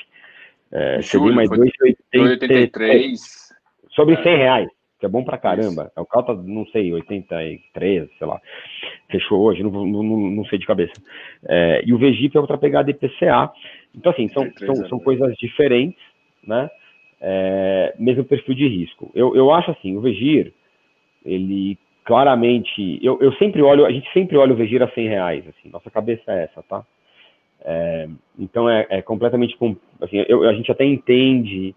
É, CDI mais 2,83. Sobre 100 reais, que é bom pra caramba. É o tá, não sei, 83, sei lá. Fechou hoje, não, não, não sei de cabeça. É, e o VGIP é outra pegada IPCA. Então, assim, são, são, são né? coisas diferentes, né? É, mesmo perfil de risco. Eu, eu acho assim, o Vegir, ele claramente, eu, eu sempre olho, a gente sempre olha o Vegir a 100 reais, assim, nossa cabeça é essa, tá? É, então é, é, completamente, assim, eu, a gente até entende,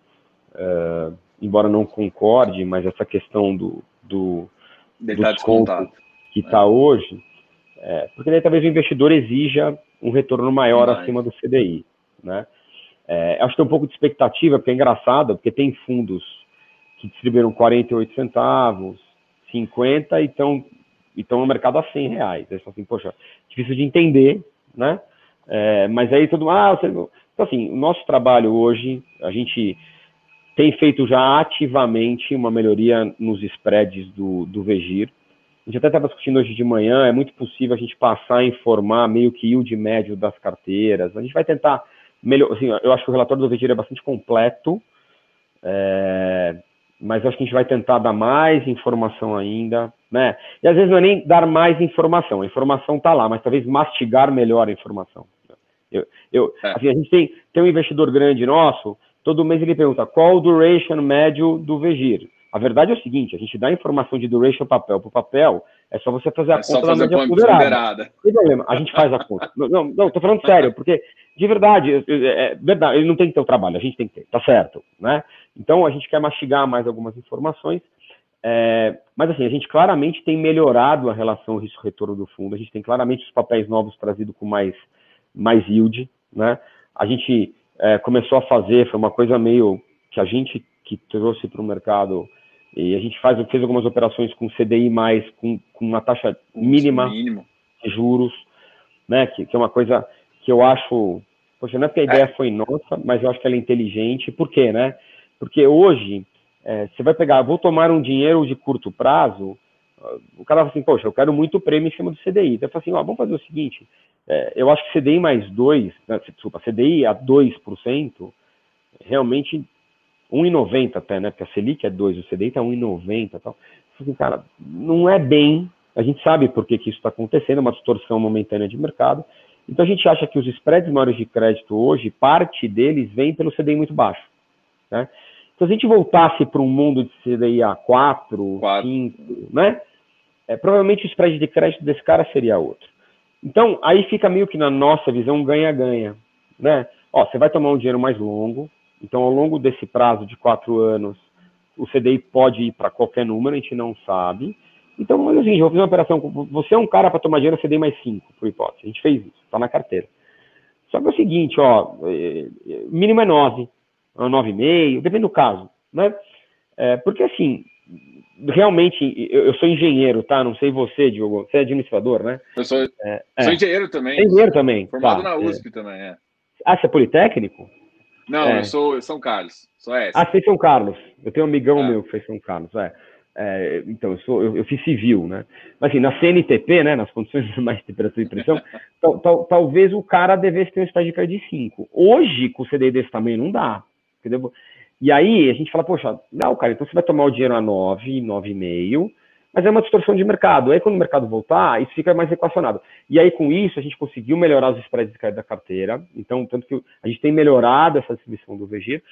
uh, embora não concorde, mas essa questão do, do, do tá desconto que está é. hoje, porque daí talvez o investidor exija um retorno maior Mais. acima do CDI, né? É, acho que tem um pouco de expectativa, porque é engraçado, porque tem fundos que distribuíram 48 centavos, 50 e estão no mercado a 100 reais. Aí assim, poxa, difícil de entender, né? É, mas aí todo mundo, ah, você... então assim, o nosso trabalho hoje, a gente tem feito já ativamente uma melhoria nos spreads do, do Vegir. A gente até estava discutindo hoje de manhã, é muito possível a gente passar a informar meio que yield médio das carteiras. A gente vai tentar melhor, assim, eu acho que o relatório do Vegir é bastante completo, é, mas acho que a gente vai tentar dar mais informação ainda, né? E às vezes não é nem dar mais informação, a informação está lá, mas talvez mastigar melhor a informação. Eu, eu, é. assim, a gente tem, tem um investidor grande nosso, todo mês ele pergunta qual o duration médio do Vegir. A verdade é o seguinte, a gente dá informação de duration papel por papel, é só você fazer a é conta da média ponderada. Não tem problema, a gente faz a conta. não, não, não, tô falando sério, porque de verdade, é, é, verdade, ele não tem que ter o trabalho, a gente tem que ter, tá certo, né? Então a gente quer mastigar mais algumas informações, é, mas assim, a gente claramente tem melhorado a relação risco-retorno do fundo, a gente tem claramente os papéis novos trazidos com mais, mais yield, né? A gente é, começou a fazer, foi uma coisa meio que a gente que trouxe para o mercado e a gente faz, fez algumas operações com CDI mais, com, com uma taxa mínima Mínimo. de juros, né? Que, que, é uma coisa que eu acho. Poxa, não é porque a ideia é. foi nossa, mas eu acho que ela é inteligente. Por quê, né? Porque hoje, é, você vai pegar, vou tomar um dinheiro de curto prazo, o cara fala assim, poxa, eu quero muito prêmio em cima do CDI. Então eu falo assim, ó, vamos fazer o seguinte, é, eu acho que CDI mais 2, né, desculpa, CDI a 2%, realmente 1,90 até, né? Porque a Selic é 2, o CDI está 1,90 e tal. Assim, cara, não é bem. A gente sabe por que, que isso está acontecendo, é uma distorção momentânea de mercado. Então a gente acha que os spreads maiores de crédito hoje, parte deles vem pelo CDI muito baixo. Né? Então, se a gente voltasse para um mundo de CDI a 4, 4. 5, né? É, provavelmente o spread de crédito desse cara seria outro. Então, aí fica meio que na nossa visão ganha-ganha. Né? Ó, você vai tomar um dinheiro mais longo, então, ao longo desse prazo de quatro anos, o CDI pode ir para qualquer número, a gente não sabe. Então, mas assim, eu vou fazer uma operação. Você é um cara para tomar dinheiro CDI mais 5, por hipótese. A gente fez isso, está na carteira. Só que é o seguinte, ó, é, é, mínimo é 9, 9,5, depende do caso, né? É, porque assim, realmente, eu, sou engenheiro, tá? Não sei você, Diogo. Você é administrador, né? Eu sou, é, sou engenheiro também. É engenheiro também. Formado tá, na USP também, é. Ah, você é politécnico? Não, é. eu sou São Carlos, sou essa. Ah, você é São Carlos. Eu tenho um amigão é. meu que fez São Carlos, é. é então, eu, sou, eu, eu, fiz civil, né? Mas assim, na CNTP, né, nas condições normais de temperatura e pressão, tal, tal, talvez o cara devesse ter um estágio de 5. Hoje, com o CDI desse tamanho, não dá. Entendeu? E aí, a gente fala, poxa, não, cara, então você vai tomar o dinheiro a 9, 9,5, mas é uma distorção de mercado. Aí, quando o mercado voltar, isso fica mais equacionado. E aí, com isso, a gente conseguiu melhorar os spreads da carteira. Então, tanto que a gente tem melhorado essa distribuição do VG.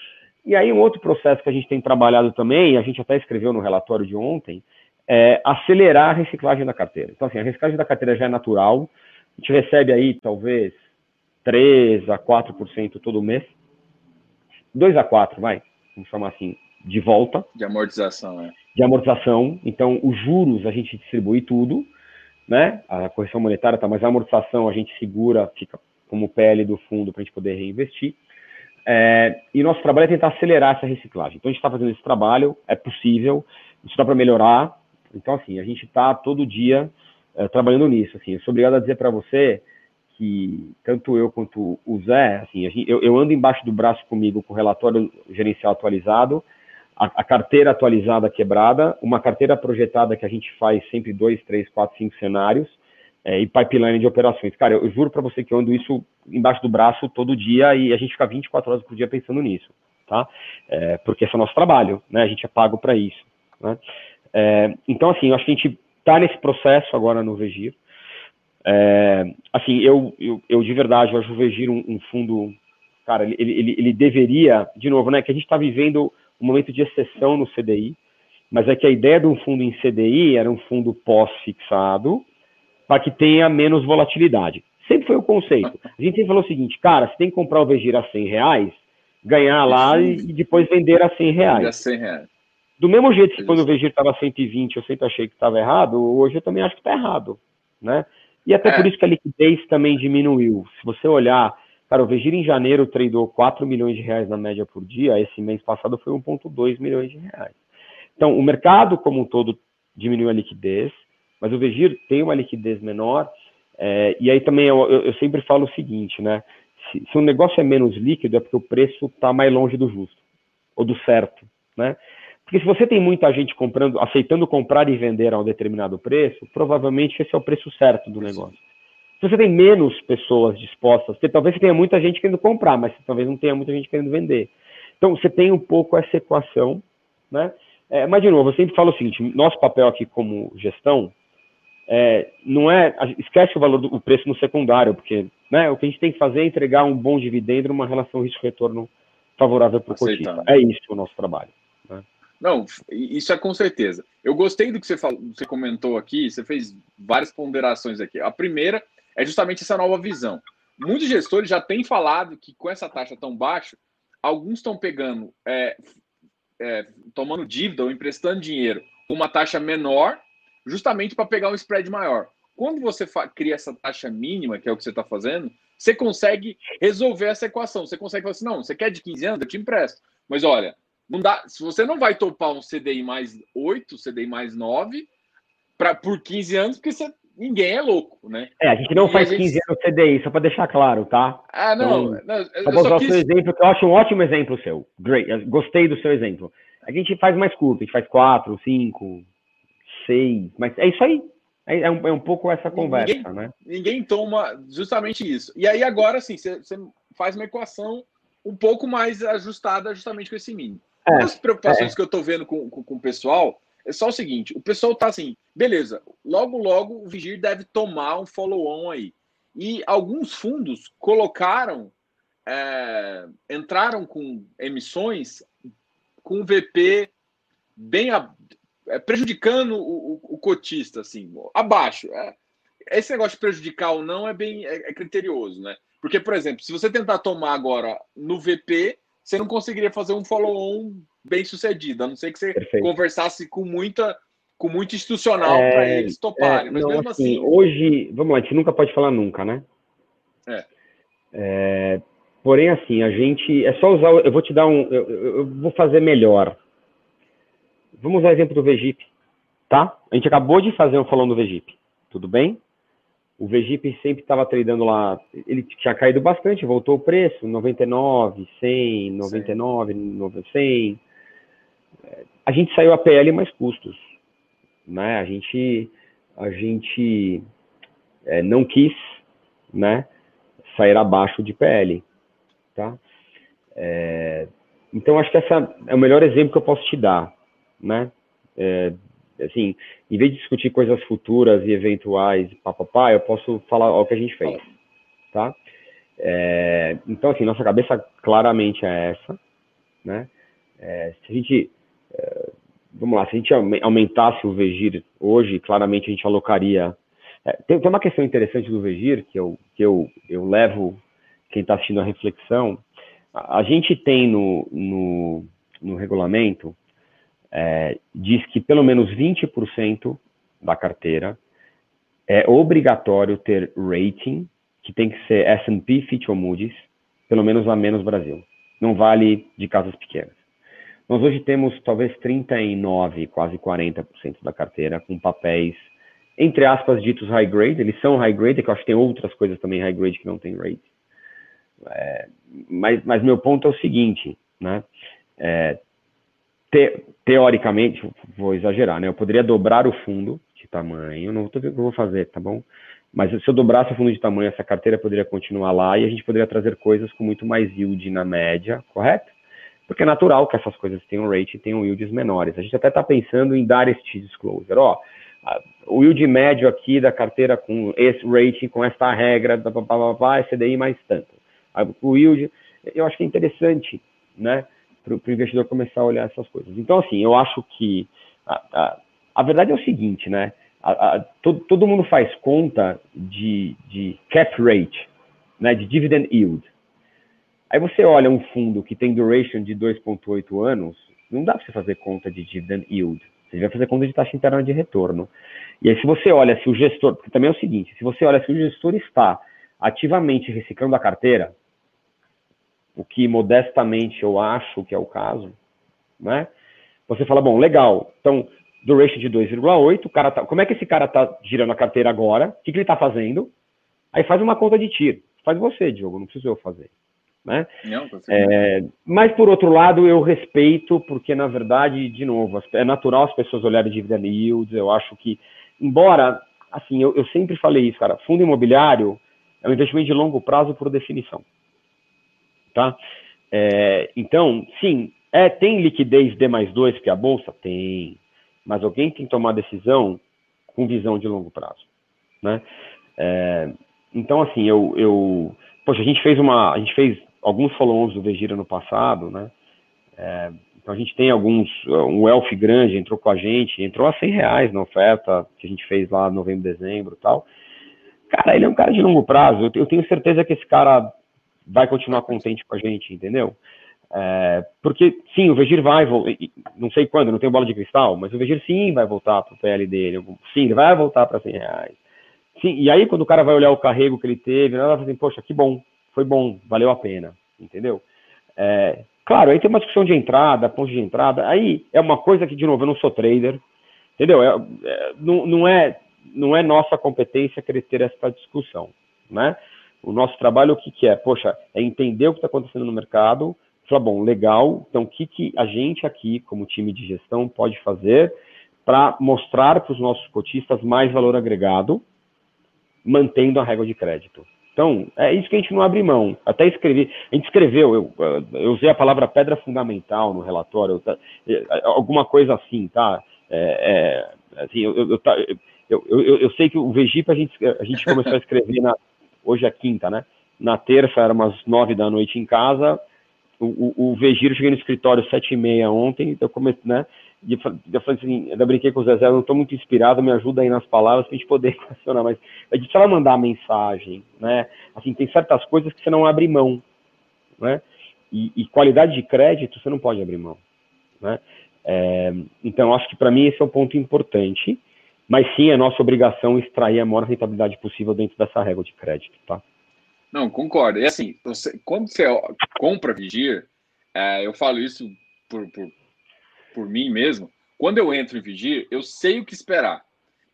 E aí, um outro processo que a gente tem trabalhado também, a gente até escreveu no relatório de ontem, é acelerar a reciclagem da carteira. Então, assim, a reciclagem da carteira já é natural. A gente recebe aí, talvez, 3 a 4% todo mês. 2 a 4, vai, vamos chamar assim, de volta. De amortização, né? De amortização. Então, os juros a gente distribui tudo, né? A correção monetária tá, mas a amortização a gente segura, fica como PL do fundo para a gente poder reinvestir. É, e nosso trabalho é tentar acelerar essa reciclagem. Então, a gente está fazendo esse trabalho, é possível, isso dá para melhorar. Então, assim, a gente está todo dia é, trabalhando nisso. Assim, eu sou obrigado a dizer para você que tanto eu quanto o Zé, assim, gente, eu, eu ando embaixo do braço comigo com o relatório gerencial atualizado, a, carteira atualizada quebrada, uma carteira projetada que a gente faz sempre dois, três, quatro, cinco cenários é, e pipeline de operações. Cara, eu, eu juro para você que eu ando isso embaixo do braço todo dia e a gente fica 24 horas por dia pensando nisso, tá? É, porque esse é o nosso trabalho, né? A gente é pago para isso, né? É, então, assim, eu acho que a gente está nesse processo agora no Vegir. É, assim, eu, eu, eu, de verdade, eu acho o Vegir um, um fundo, cara, ele, ele, ele deveria, de novo, né, que a gente está vivendo um momento de exceção no CDI, mas é que a ideia de um fundo em CDI era um fundo pós-fixado para que tenha menos volatilidade. Sempre foi o conceito. A gente sempre falou o seguinte, cara, você tem que comprar o Vegir a 100 reais, ganhar lá e, e depois vender a 100 reais. A 100 reais. Do mesmo jeito que quando o Vegir estava 120 eu sempre achei que estava errado, hoje eu também acho que está errado, né? E até é. por isso que a liquidez também diminuiu. Se você olhar Cara, o Vegir em janeiro tradou 4 milhões de reais na média por dia, esse mês passado foi 1,2 milhões de reais. Então, o mercado como um todo diminuiu a liquidez, mas o Vegir tem uma liquidez menor, é, e aí também eu, eu, sempre falo o seguinte, né? Se, se um negócio é menos líquido, é porque o preço está mais longe do justo, ou do certo, né? Porque se você tem muita gente comprando, aceitando comprar e vender a um determinado preço, provavelmente esse é o preço certo do negócio. Se você tem menos pessoas dispostas, porque talvez você tenha muita gente querendo comprar, mas talvez não tenha muita gente querendo vender. Então, você tem um pouco essa equação, né? É, mas, de novo, eu sempre falo o seguinte, nosso papel aqui como gestão é, não é, esquece o valor do o preço no secundário, porque né, o que a gente tem que fazer é entregar um bom dividendo numa relação risco-retorno favorável para o cotista. É isso o nosso trabalho. Né? Não, isso é com certeza. Eu gostei do que você, falou, você comentou aqui, você fez várias ponderações aqui. A primeira é justamente essa nova visão. Muitos gestores já têm falado que com essa taxa tão baixa, alguns estão pegando, é, é, tomando dívida ou emprestando dinheiro com uma taxa menor, justamente para pegar um spread maior. Quando você cria essa taxa mínima, que é o que você está fazendo, você consegue resolver essa equação. Você consegue falar assim: não, você quer de 15 anos, eu te empresto. Mas olha, não dá. Se você não vai topar um CDI mais 8, CDI mais 9, pra, por 15 anos, porque você ninguém é louco, né? É, a gente não e faz gente... 15 anos CDI, só para deixar claro, tá? Ah, não. Então, não eu vou usar quis... o seu exemplo, que eu acho um ótimo exemplo seu. Great. Gostei do seu exemplo. A gente faz mais curto, a gente faz 4, 5, 6, mas é isso aí. É, é, um, é um pouco essa conversa, ninguém, né? Ninguém toma justamente isso. E aí agora, assim, você faz uma equação um pouco mais ajustada justamente com esse mínimo. É, das preocupações é. que eu estou vendo com, com, com o pessoal é só o seguinte: o pessoal tá assim, beleza, logo, logo o Vigir deve tomar um follow-on aí. E alguns fundos colocaram, é, entraram com emissões com VP bem a, é, prejudicando o, o, o, cotista, assim, abaixo. É, esse negócio de prejudicar ou não é bem é, é criterioso, né? Porque, por exemplo, se você tentar tomar agora no VP, você não conseguiria fazer um follow-on bem sucedido, a não ser que você Perfeito. conversasse com muita com muito institucional é, para eles toparem. É, mas não, mesmo assim, assim, Hoje, vamos lá, a gente nunca pode falar nunca, né? É. é porém, assim, a gente. É só usar. Eu vou te dar um. Eu, eu vou fazer melhor. Vamos usar o exemplo do VGIP, tá? A gente acabou de fazer um falando do VGIP. Tudo bem? O VGIP sempre estava tradando lá, ele tinha caído bastante, voltou o preço, 99, 100, 99, 100 a gente saiu a PL mais custos, né? A gente, a gente é, não quis, né, sair abaixo de PL, tá? É, então acho que essa é o melhor exemplo que eu posso te dar, né? É, assim, em vez de discutir coisas futuras e eventuais, papapá, eu posso falar o que a gente fez, tá? É, então assim, nossa cabeça claramente é essa, né? É, se a gente vamos lá, se a gente aumentasse o Vegir hoje, claramente a gente alocaria. É, tem, tem, uma questão interessante do Vegir que eu, que eu, eu levo quem está assistindo a reflexão. A, a, gente tem no, no, no regulamento, é, diz que pelo menos 20% da carteira é obrigatório ter rating, que tem que ser S&P, Fitch ou Moody's, pelo menos a menos Brasil. Não vale de casas pequenas. Nós hoje temos talvez 39, quase 40% da carteira com papéis, entre aspas, ditos high grade. Eles são high grade, é que eu acho que tem outras coisas também high grade que não tem rate. É, mas, mas meu ponto é o seguinte, né? É, te, teoricamente, vou exagerar, né? Eu poderia dobrar o fundo de tamanho, não estou vendo o que eu vou fazer, tá bom? Mas se eu dobrasse o fundo de tamanho, essa carteira poderia continuar lá e a gente poderia trazer coisas com muito mais yield na média, correto? Porque é natural que essas coisas tenham rate e tenham yields menores. A gente até está pensando em dar este disclosure. Ó, o yield médio aqui da carteira com esse rating, com esta regra, blá, blá, blá, blá, CDI mais tanto. O yield, eu acho que é interessante, né, para o investidor começar a olhar essas coisas. Então, assim, eu acho que a, a, a verdade é o seguinte, né, a, a, todo, todo mundo faz conta de, de cap rate, né, de dividend yield. Aí você olha um fundo que tem duration de 2,8 anos, não dá para você fazer conta de dividend yield. Você vai fazer conta de taxa interna de retorno. E aí, se você olha se o gestor, porque também é o seguinte, se você olha se o gestor está ativamente reciclando a carteira, o que modestamente eu acho que é o caso, né? Você fala, bom, legal, então, duration de 2,8, o cara tá, como é que esse cara está girando a carteira agora? O que, que ele está fazendo? Aí faz uma conta de tiro. Faz você, Diogo, não preciso eu fazer. Né? Não, é, mas, por outro lado, eu respeito, porque, na verdade, de novo, é natural as pessoas olharem dividend yields. Eu acho que, embora assim, eu, eu sempre falei isso, cara, fundo imobiliário é um investimento de longo prazo por definição, tá? É, então, sim, é, tem liquidez D mais 2 que a bolsa? Tem, mas alguém tem que tomar decisão com visão de longo prazo, né? É, então, assim, eu, eu, poxa, a gente fez uma, a gente fez alguns follow-ons do Vegira no passado, né? É, então a gente tem alguns, um Elf grande entrou com a gente, entrou a 100 reais na oferta que a gente fez lá novembro, dezembro tal. Cara, ele é um cara de longo prazo, eu tenho certeza que esse cara vai continuar contente com a gente, entendeu? É, porque, sim, o Vegir vai, não sei quando, não tenho bola de cristal, mas o Vegir sim vai voltar para o PL dele, sim, ele vai voltar para 100 reais. Sim, e aí quando o cara vai olhar o carrego que ele teve, ele vai falar assim, poxa, que bom, foi bom, valeu a pena, entendeu? É, claro, aí tem uma discussão de entrada, ponto de entrada, aí é uma coisa que, de novo, eu não sou trader, entendeu? É, é, não, não, é, não é nossa competência querer ter essa discussão, né? O nosso trabalho, o que, que é? Poxa, é entender o que está acontecendo no mercado, falar, bom, legal, então o que, que a gente aqui, como time de gestão, pode fazer para mostrar para os nossos cotistas mais valor agregado, mantendo a regra de crédito. Então, é isso que a gente não abre mão. Até escrevi, a gente escreveu, eu, eu usei a palavra pedra fundamental no relatório, é, alguma coisa assim, tá? É, é, assim, eu, eu, eu, eu, eu, sei que o Vegip a gente, a gente começou a escrever, na, hoje é quinta, né? Na terça, era umas nove da noite em casa, o, o, o Vegiro, cheguei no escritório sete e meia ontem, eu comecei, né? E eu falei assim, ainda brinquei com o Zezé, eu não estou muito inspirado, me ajuda aí nas palavras para a gente poder funcionar, mas a gente precisa mandar mensagem, né? Assim, tem certas coisas que você não abre mão, né? E, e qualidade de crédito você não pode abrir mão, né? É, então, acho que para mim esse é um ponto importante, mas sim é nossa obrigação extrair a maior rentabilidade possível dentro dessa regra de crédito, tá? Não, concordo. E assim, você, quando você compra Vigir, é, eu falo isso por, por por mim mesmo, quando eu entro em Vigir, eu sei o que esperar.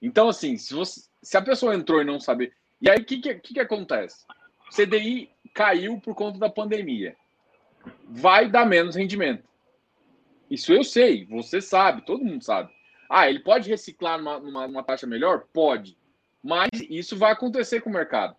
Então, assim, se, você, se a pessoa entrou e não sabe. E aí, o que, que, que, acontece? O CDI caiu por conta da pandemia. Vai dar menos rendimento. Isso eu sei, você sabe, todo mundo sabe. Ah, ele pode reciclar numa, numa, numa taxa melhor? Pode. Mas isso vai acontecer com o mercado.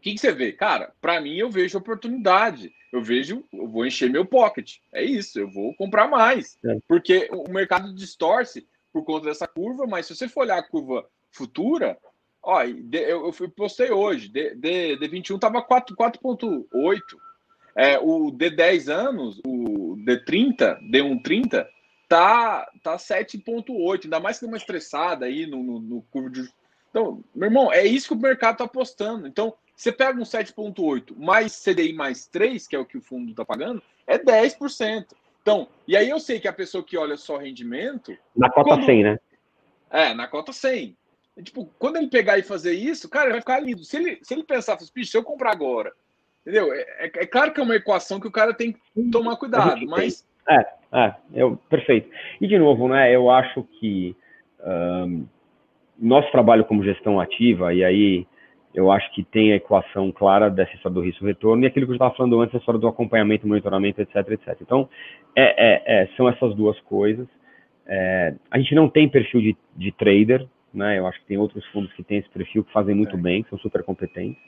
O que, que você vê? Cara, para mim eu vejo oportunidade. Eu vejo, eu vou encher meu pocket. É isso, eu vou comprar mais. É. Porque o mercado distorce por conta dessa curva, mas se você for olhar a curva futura, ó, eu, eu postei hoje, D, D, D21 estava 4,8. É, o D10 anos, o D30, D130, tá, tá 7,8. Ainda mais que deu uma estressada aí no, no, no curva de. Então, meu irmão, é isso que o mercado está apostando. Então, você pega um 7,8 mais CDI mais 3, que é o que o fundo está pagando, é 10%. Então, e aí eu sei que a pessoa que olha só rendimento. Na cota quando... 100, né? É, na cota 100. Tipo, quando ele pegar e fazer isso, cara, vai ficar lindo. Se ele, se ele pensar, se eu comprar agora, entendeu? É, é, é, claro que é uma equação que o cara tem que tomar cuidado, mas. É, é, eu, perfeito. E de novo, né, eu acho que um, nosso trabalho como gestão ativa, e aí eu acho que tem a equação clara dessa história do risco-retorno e aquilo que eu estava falando antes, a história do acompanhamento, monitoramento, etc, etc. Então, é, é, é, são essas duas coisas. É, a gente não tem perfil de, de, trader, né? Eu acho que tem outros fundos que têm esse perfil que fazem muito é. bem, que são super competentes.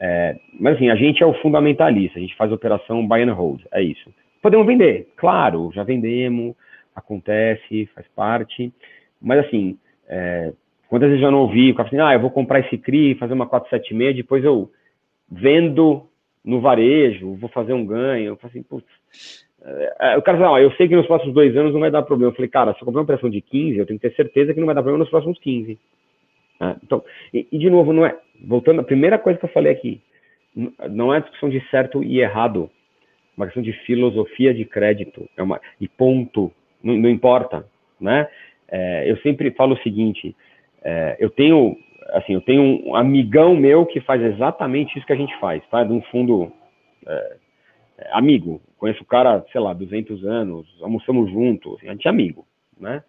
É, mas assim, a gente é o fundamentalista, a gente faz operação buy and hold, é isso. Podemos vender, claro, já vendemos, acontece, faz parte, mas assim, Quantas vezes eu não ouvi o cara assim, ah, eu vou comprar esse CRI, fazer uma 476, depois eu vendo no varejo, vou fazer um ganho. Eu falei assim, putz. O cara fala, ah, eu sei que nos próximos dois anos não vai dar problema. Eu falei, cara, se eu comprar uma operação de 15, eu tenho que ter certeza que não vai dar problema nos próximos 15. É, então, e, e, de novo, não é. Voltando, a primeira coisa que eu falei aqui, não é discussão de certo e errado, é uma questão de filosofia de crédito, é uma, e ponto, não, não importa, né? É, eu sempre falo o seguinte, é, eu tenho, assim, eu tenho um amigão meu que faz exatamente isso que a gente faz, tá? De um fundo é, é amigo. Conheço o cara, sei lá, 200 anos, almoçamos juntos, assim, a gente é amigo, né?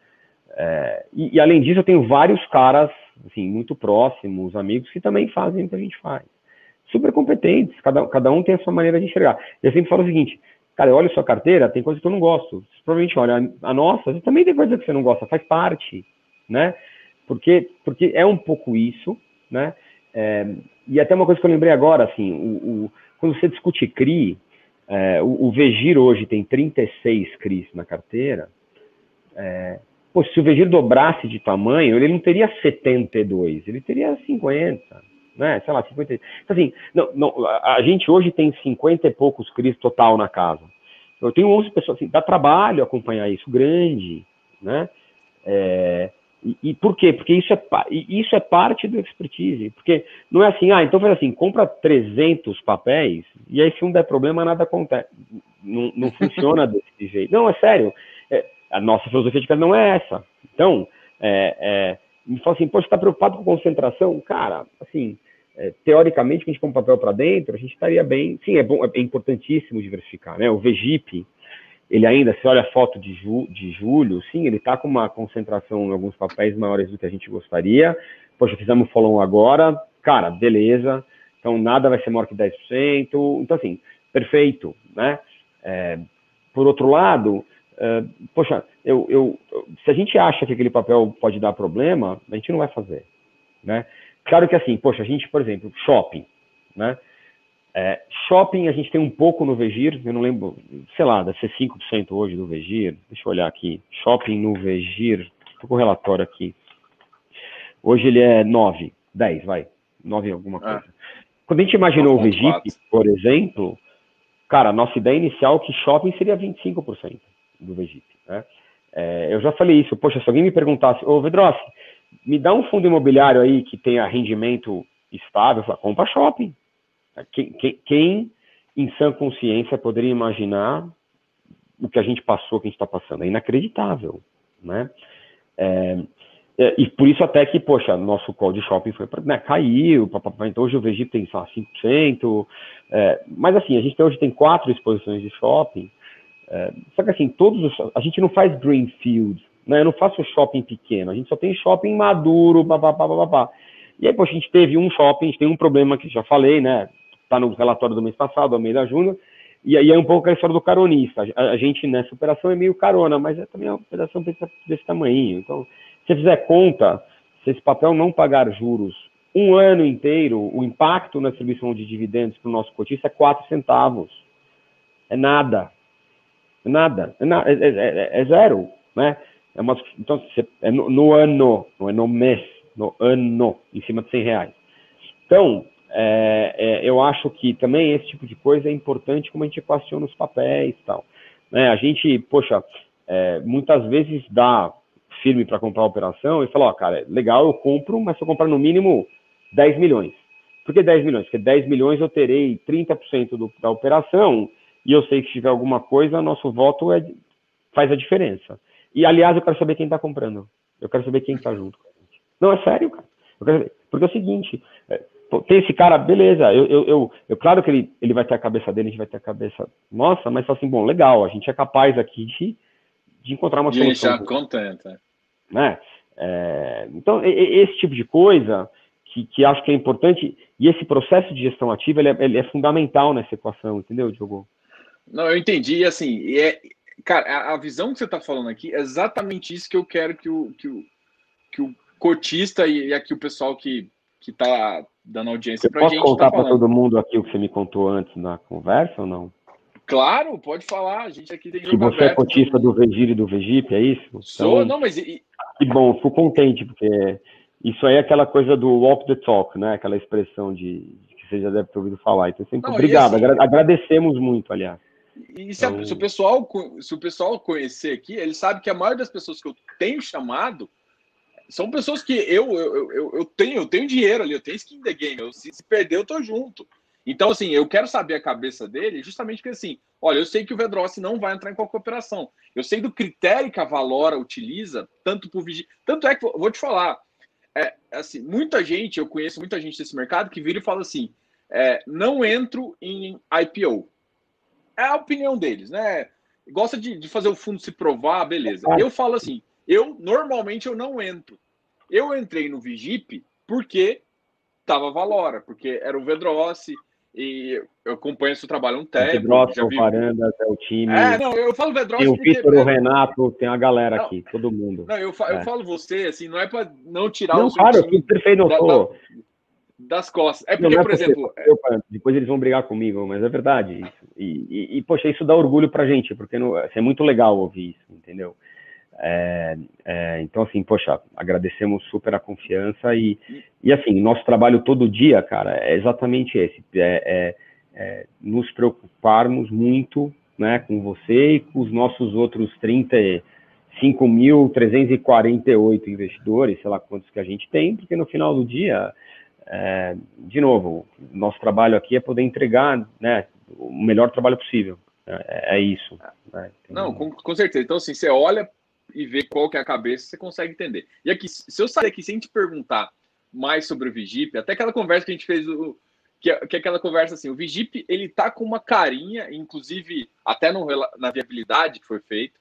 É, e, e, além disso, eu tenho vários caras, assim, muito próximos, amigos, que também fazem o que a gente faz. Super competentes, cada, cada um tem a sua maneira de enxergar. Eu sempre falo o seguinte, cara, olha sua carteira, tem coisa que eu não gosto. Você provavelmente olha a nossa, também tem coisa que você não gosta, faz parte, né? Porque, porque é um pouco isso, né? É, e até uma coisa que eu lembrei agora, assim, o, o quando você discute CRI, é, o, o Vegir hoje tem 36 CRIs na carteira. É, pô, se o Vegir dobrasse de tamanho, ele não teria 72, ele teria 50, né? Sei lá, 50. Então, assim, não, não, a gente hoje tem 50 e poucos CRIs total na casa. Eu tenho 11 pessoas, assim, dá trabalho acompanhar isso, grande, né? É, e, e, por quê? Porque isso é, isso é parte do expertise. Porque não é assim, ah, então faz assim, compra 300 papéis e aí se um der problema, nada acontece. Não, não funciona desse jeito. Não, é sério. É, a nossa filosofia de casa não é essa. Então, é, é, me fala assim, poxa, está preocupado com concentração? Cara, assim, é, teoricamente, que a gente põe um papel para dentro, a gente estaria bem. Sim, é, bom, é importantíssimo diversificar, né? O VGIP, ele ainda, se olha a foto de, ju, de julho, sim, ele está com uma concentração em alguns papéis maiores do que a gente gostaria. Poxa, fizemos follow agora, cara, beleza. Então, nada vai ser maior que 10%. Então, assim, perfeito, né? É, por outro lado, é, poxa, eu, eu, se a gente acha que aquele papel pode dar problema, a gente não vai fazer, né? Claro que assim, poxa, a gente, por exemplo, shopping, né? É, shopping a gente tem um pouco no Vegir, eu não lembro, sei lá, deve ser 5% hoje do Vegir. Deixa eu olhar aqui. Shopping no Vegir, estou com o relatório aqui. Hoje ele é 9, 10, vai. 9 alguma é. coisa. Quando a gente imaginou o Vegip, por exemplo, cara, nossa ideia inicial é que shopping seria 25% do Vegip. Né? É, eu já falei isso, poxa, se alguém me perguntasse, ô Vedrossi, me dá um fundo imobiliário aí que tenha rendimento estável, eu falo, compra shopping. Quem, quem, quem, em sã consciência, poderia imaginar o que a gente passou, o que a gente está passando? É inacreditável, né? É, é, e por isso até que, poxa, nosso call de shopping foi né, caiu, então hoje o Vegeta tem só 5%, é, mas assim, a gente hoje tem quatro exposições de shopping, é, só que assim, todos os, a gente não faz greenfield, né, eu não faço shopping pequeno, a gente só tem shopping maduro, papapá, papapá. E aí, poxa, a gente teve um shopping, a gente tem um problema que já falei, né, está no relatório do mês passado, Almeida Júnior, e aí é um pouco a história do caronista. A, a gente nessa operação é meio carona, mas é também uma operação desse tamanho. Então, se você fizer conta, se esse papel não pagar juros um ano inteiro, o impacto na distribuição de dividendos para o nosso cotista é 4 centavos. É nada. É nada. É, na, é, é, é, é zero. Né? É uma, então, é no, no, ano, não é no mês, no ano, em cima de 100 reais. Então, é, é, eu acho que também esse tipo de coisa é importante como a gente equaciona os papéis e tal. Né? A gente, poxa, é, muitas vezes dá firme para comprar a operação e fala, ó, cara, legal, eu compro, mas se eu comprar no mínimo 10 milhões. Por que 10 milhões? Porque 10 milhões eu terei 30% do, da operação e eu sei que se tiver alguma coisa, nosso voto é, faz a diferença. E, aliás, eu quero saber quem está comprando. Eu quero saber quem está junto. Não, é sério, cara. Porque é o seguinte, é, tem esse cara, beleza, eu, eu, eu, eu, claro que ele, ele vai ter a cabeça dele, a gente vai ter a cabeça nossa, mas assim, bom, legal, a gente é capaz aqui de, de encontrar uma de solução. De contenta. Né? É, então, esse tipo de coisa que, que acho que é importante, e esse processo de gestão ativa, ele é, ele é fundamental nessa equação, entendeu, Diogo? Não, eu entendi, assim, é, cara, a, visão que você está falando aqui é exatamente isso que eu quero que o, que o, que o cotista e, e aqui o pessoal que que está dando audiência para gente. Posso contar tá para todo mundo aqui o que você me contou antes na conversa ou não? Claro, pode falar. A gente aqui tem que você é cotista do Vegir e do Vegip, é isso? Sou, então, não, mas. E... Que bom, fico contente, porque isso aí é aquela coisa do walk the talk, né? Aquela expressão de que você já deve ter ouvido falar. Então, sempre não, obrigado. Assim, agradecemos muito, aliás. E se, então... a, se, o pessoal, se o pessoal conhecer aqui, ele sabe que a maioria das pessoas que eu tenho chamado são pessoas que eu, eu, eu, eu, tenho, eu tenho dinheiro ali, eu tenho skin the game. Eu, se, se perder, eu tô junto. Então, assim, eu quero saber a cabeça dele, justamente porque, assim, olha, eu sei que o Vedrossi não vai entrar em qualquer operação. Eu sei do critério que a Valora utiliza, tanto por vigir. Tanto é que, vou te falar, é, assim, muita gente, eu conheço muita gente desse mercado que vira e fala assim: é, não entro em IPO. É a opinião deles, né? Gosta de, de fazer o fundo se provar, beleza. Eu falo assim: eu, normalmente, eu não entro. Eu entrei no Vigip porque estava Valora, porque era o Vedrossi, E eu acompanho seu trabalho um tempo. Vedros, já vi... Varandas, é o time. É, não, eu falo Vedros Tem o Vitor, o Renato, tem a galera não, aqui, todo mundo. Não, eu, falo, é. eu falo você, assim, não é para não tirar não, o seu claro, time perfeito, da, da, das costas. É porque, não, não é por exemplo... Você, é depois eles vão brigar comigo, mas é verdade. E, e, e, poxa, isso dá orgulho pra gente, porque não, é muito legal ouvir isso, entendeu? É, é, então, assim, poxa, agradecemos super a confiança e, e assim, nosso trabalho todo dia, cara, é exatamente esse, é, é, é nos preocuparmos muito, né, com você e com os nossos outros 35.348 investidores, sei lá quantos que a gente tem, porque no final do dia, é, de novo, nosso trabalho aqui é poder entregar, né, o melhor trabalho possível, é, é isso. Né? Não, com, com certeza. Então, assim, você olha e ver qual que é a cabeça, você consegue entender. E aqui, se eu sair aqui sem te perguntar mais sobre o Vigip, até aquela conversa que a gente fez, o, que, é, que é aquela conversa assim, o Vigip, ele tá com uma carinha, inclusive até no, na viabilidade que foi feito,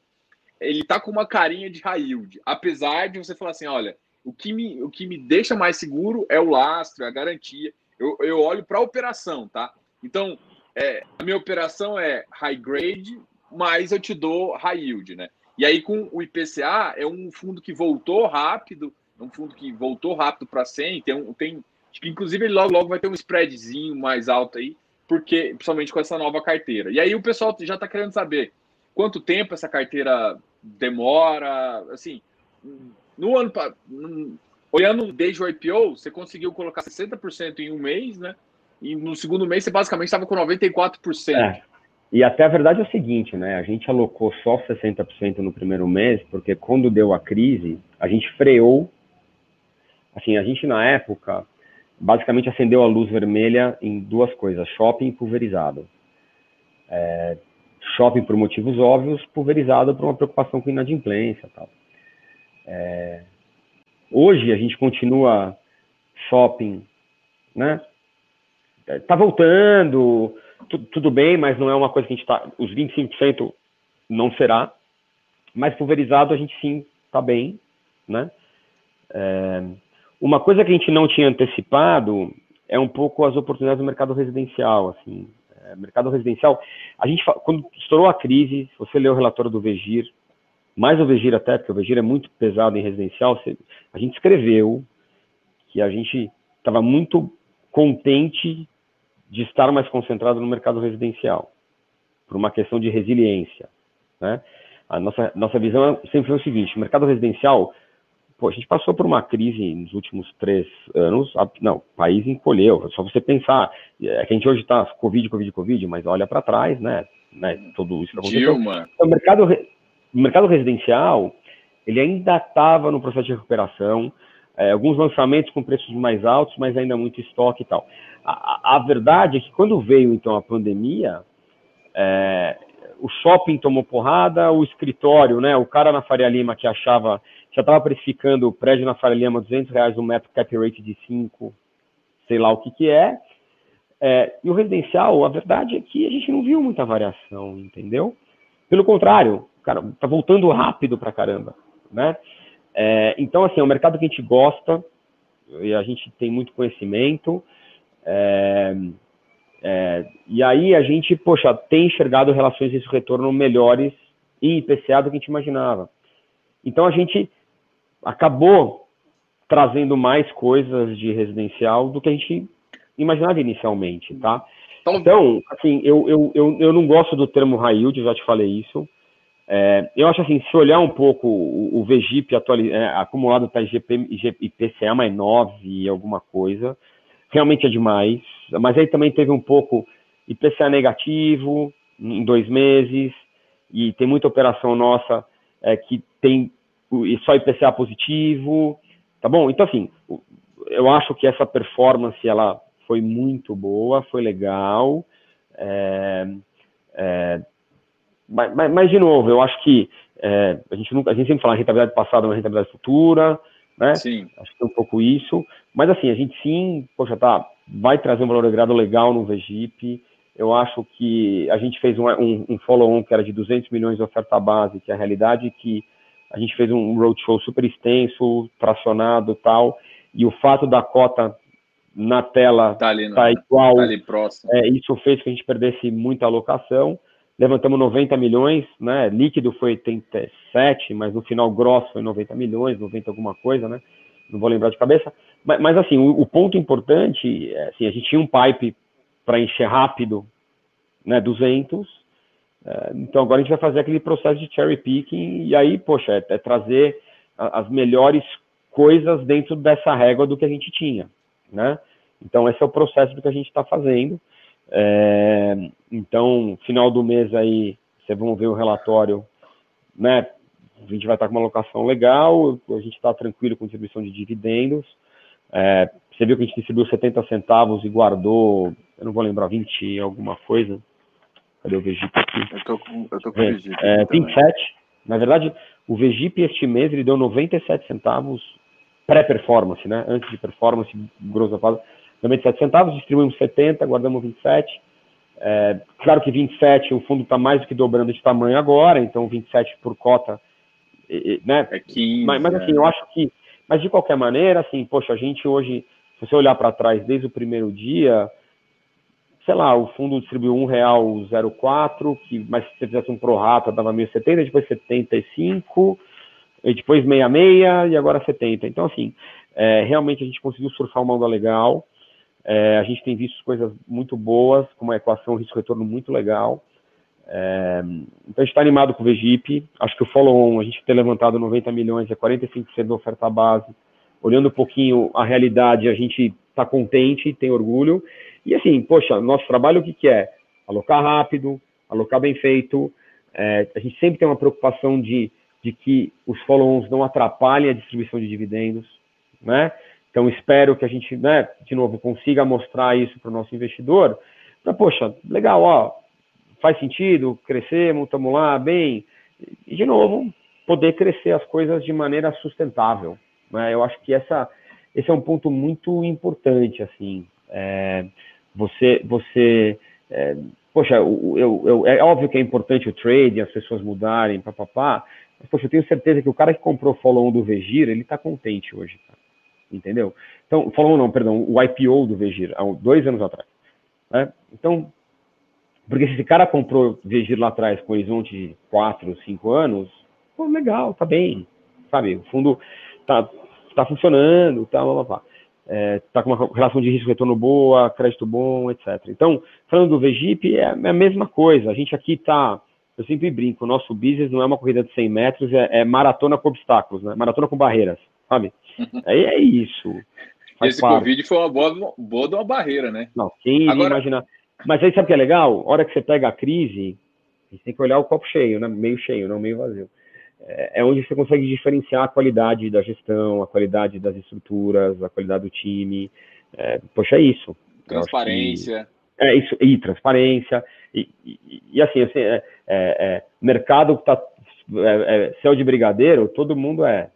ele tá com uma carinha de yield, apesar de você falar assim, olha, o que me, o que me deixa mais seguro é o lastro, é a garantia. Eu, eu olho para a operação, tá? Então, é, a minha operação é high grade, mas eu te dou high yield, né? E aí, com o IPCA, é um fundo que voltou rápido, é um fundo que voltou rápido para 100, tem, tem inclusive ele logo, logo vai ter um spreadzinho mais alto aí, porque principalmente com essa nova carteira. E aí o pessoal já está querendo saber quanto tempo essa carteira demora, assim, no ano olhando desde o IPO, você conseguiu colocar 60% em um mês, né? E no segundo mês você basicamente estava com 94%. É. E até a verdade é o seguinte, né? A gente alocou só 60% no primeiro mês, porque quando deu a crise, a gente freou. Assim, a gente na época basicamente acendeu a luz vermelha em duas coisas: shopping pulverizado. É, shopping por motivos óbvios, pulverizado por uma preocupação com inadimplência tal. É, hoje a gente continua shopping, né? É, tá voltando, tudo bem, mas não é uma coisa que a gente está. Os 25% não será, mas pulverizado a gente sim está bem, né? É, uma coisa que a gente não tinha antecipado é um pouco as oportunidades do mercado residencial, assim. É, mercado residencial, a gente quando estourou a crise, se você leu o relatório do Vegir, mais o Vegir até, porque o Vegir é muito pesado em residencial, a gente escreveu que a gente estava muito contente de estar mais concentrado no mercado residencial, por uma questão de resiliência. Né? A nossa, nossa visão sempre foi o seguinte: o mercado residencial, pô, a gente passou por uma crise nos últimos três anos, não, o país encolheu. É só você pensar, é que a gente hoje está Covid, Covid, Covid, mas olha para trás, né? né? Tudo isso Dilma. Então, o mercado, o mercado residencial, ele ainda estava no processo de recuperação, é, alguns lançamentos com preços mais altos, mas ainda muito estoque e tal. A, a verdade é que quando veio então a pandemia, é, o shopping tomou porrada, o escritório, né, o cara na Faria Lima que achava, já estava precificando o prédio na Faria Lima 200 reais um metro cap rate de 5, sei lá o que que é, é, e o residencial, a verdade é que a gente não viu muita variação, entendeu? Pelo contrário, cara, tá voltando rápido pra caramba, né? É, então, assim, é um mercado que a gente gosta, e a gente tem muito conhecimento, é, é, e aí a gente, poxa, tem enxergado relações de retorno melhores em IPCA do que a gente imaginava. Então a gente acabou trazendo mais coisas de residencial do que a gente imaginava inicialmente, tá? Então, então assim, eu, eu, eu, eu não gosto do termo high yield, já te falei isso. É, eu acho assim, se olhar um pouco o, o VGIP é, acumulado está IPCA mais 9 e alguma coisa, realmente é demais. Mas aí também teve um pouco IPCA negativo em dois meses, e tem muita operação nossa é, que tem só IPCA positivo, tá bom? Então, assim, eu acho que essa performance, ela foi muito boa, foi legal, é, é, mas, mas, mas, de novo, eu acho que é, a, gente nunca, a gente sempre fala rentabilidade passada, mas rentabilidade futura, né? Sim. Acho que é um pouco isso. Mas assim, a gente sim, poxa, tá, vai trazer um valor agregado legal no VGIP. Eu acho que a gente fez um, um, um follow-on que era de 200 milhões de oferta base, que é a realidade que a gente fez um roadshow super extenso, tracionado tal, e o fato da cota na tela tá, ali, tá igual. Tá ali próximo. É, isso fez que a gente perdesse muita alocação. Levantamos 90 milhões, né? Líquido foi 87, mas no final grosso foi 90 milhões, 90 alguma coisa, né? Não vou lembrar de cabeça. Mas, mas assim, o, o, ponto importante, é, assim, a gente tinha um pipe para encher rápido, né? 200. É, então agora a gente vai fazer aquele processo de cherry picking e aí, poxa, é, é trazer as melhores coisas dentro dessa régua do que a gente tinha, né? Então esse é o processo do que a gente está fazendo. É, então, final do mês aí, vocês vão ver o relatório, né? A gente vai estar com uma alocação legal, a gente está tranquilo com distribuição de dividendos. É, você viu que a gente distribuiu 70 centavos e guardou, eu não vou lembrar, 20 alguma coisa. Cadê o Vegip aqui? Eu tô com, eu tô com é, o Vegip. É, 27. Na verdade, o Vegip este mês ele deu 97 centavos pré-performance, né? Antes de performance, grossa fase, 97 centavos, distribuímos 70, guardamos 27. É, claro que 27, o fundo está mais do que dobrando de tamanho agora, então 27 por cota, né? É 15, mas, mas assim, eu acho que, mas de qualquer maneira, assim, poxa, a gente hoje, se você olhar para trás desde o primeiro dia, sei lá, o fundo distribuiu um real 04, que, mas se você fizesse um prorata dava 1.070, depois 75, e depois 66 e agora 70. Então, assim, é, realmente a gente conseguiu surfar uma onda legal. É, a gente tem visto coisas muito boas, com uma equação risco-retorno muito legal. É, então a gente está animado com o VGIP. Acho que o follow-on, a gente ter levantado 90 milhões, é 45% da oferta base. Olhando um pouquinho a realidade, a gente está contente, tem orgulho. E assim, poxa, nosso trabalho o que, que é? Alocar rápido, alocar bem feito. É, a gente sempre tem uma preocupação de, de que os follow-ons não atrapalhem a distribuição de dividendos, né? Então espero que a gente, né, de novo, consiga mostrar isso para o nosso investidor. Então, poxa, legal, ó, faz sentido, crescemos, estamos lá, bem. E, de novo, poder crescer as coisas de maneira sustentável. Né? Eu acho que essa, esse é um ponto muito importante, assim. É, você, você é, poxa, eu, eu, eu, é óbvio que é importante o trade, as pessoas mudarem, papapá, mas, poxa, eu tenho certeza que o cara que comprou o follow-on do Vegir, ele está contente hoje, cara. Entendeu? Então, follow não, perdão, o IPO do Vegir, há dois anos atrás. Né? Então, porque se esse cara comprou Vegir lá atrás com horizonte de 4, 5 anos, pô, legal, tá bem, sabe? O fundo tá, tá funcionando, tá, blá, blá, blá é, tá com uma relação de risco-retorno boa, crédito bom, etc. Então, falando do VGIP, é, é a mesma coisa. A gente aqui está, eu sempre brinco, o nosso business não é uma corrida de 100 metros, é, é maratona com obstáculos, né? maratona com barreiras, sabe? Aí é isso. Esse parte. Covid foi uma boa, boa de uma barreira, né? Não, quem Agora... imaginar. Mas aí sabe o que é legal? A hora que você pega a crise, a gente tem que olhar o copo cheio, né? meio cheio, não meio vazio é onde você consegue diferenciar a qualidade da gestão, a qualidade das estruturas, a qualidade do time. É, poxa, é isso. Transparência. É isso, e transparência. E, e, e assim, assim é, é, é mercado que tá é, é, céu de brigadeiro, todo mundo é.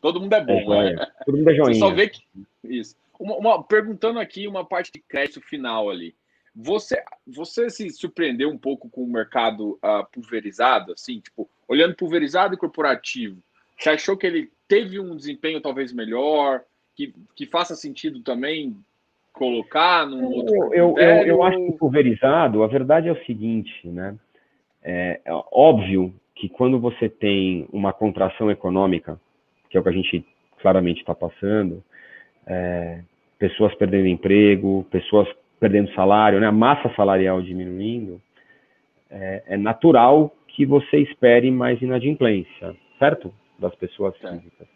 Todo mundo é bom, é né? Todo mundo é joinha. Você só vê que. Isso. Uma, uma, perguntando aqui uma parte de crédito final ali. Você, você se surpreendeu um pouco com o mercado uh, pulverizado, assim, tipo, olhando pulverizado e corporativo, você achou que ele teve um desempenho talvez melhor, que, que faça sentido também colocar num outro eu, eu, eu, eu, acho que pulverizado, a verdade é o seguinte, né? É, é óbvio que quando você tem uma contração econômica, que é o que a gente claramente está passando, é, pessoas perdendo emprego, pessoas perdendo salário, né, a massa salarial diminuindo, é, é natural que você espere mais inadimplência, certo? Das pessoas físicas.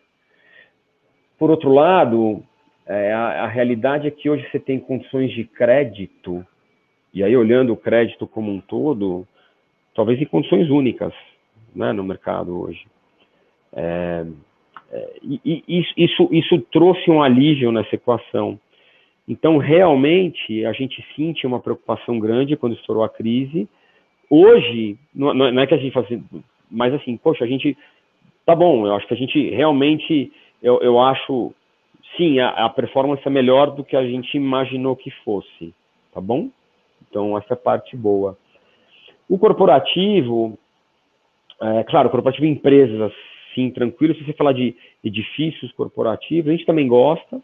Por outro lado, é, a, a, realidade é que hoje você tem condições de crédito, e aí olhando o crédito como um todo, talvez em condições únicas né, no mercado hoje. É, e isso, isso trouxe um alívio nessa equação. Então, realmente, a gente sente uma preocupação grande quando estourou a crise. Hoje, não, não é que a gente assim, mas assim, poxa, a gente, tá bom, eu acho que a gente realmente, eu, eu acho, sim, a, a performance é melhor do que a gente imaginou que fosse, tá bom? Então, essa é a parte boa. O corporativo, é, claro, corporativo empresas, sim, tranquilo. Se você falar de edifícios corporativos, a gente também gosta,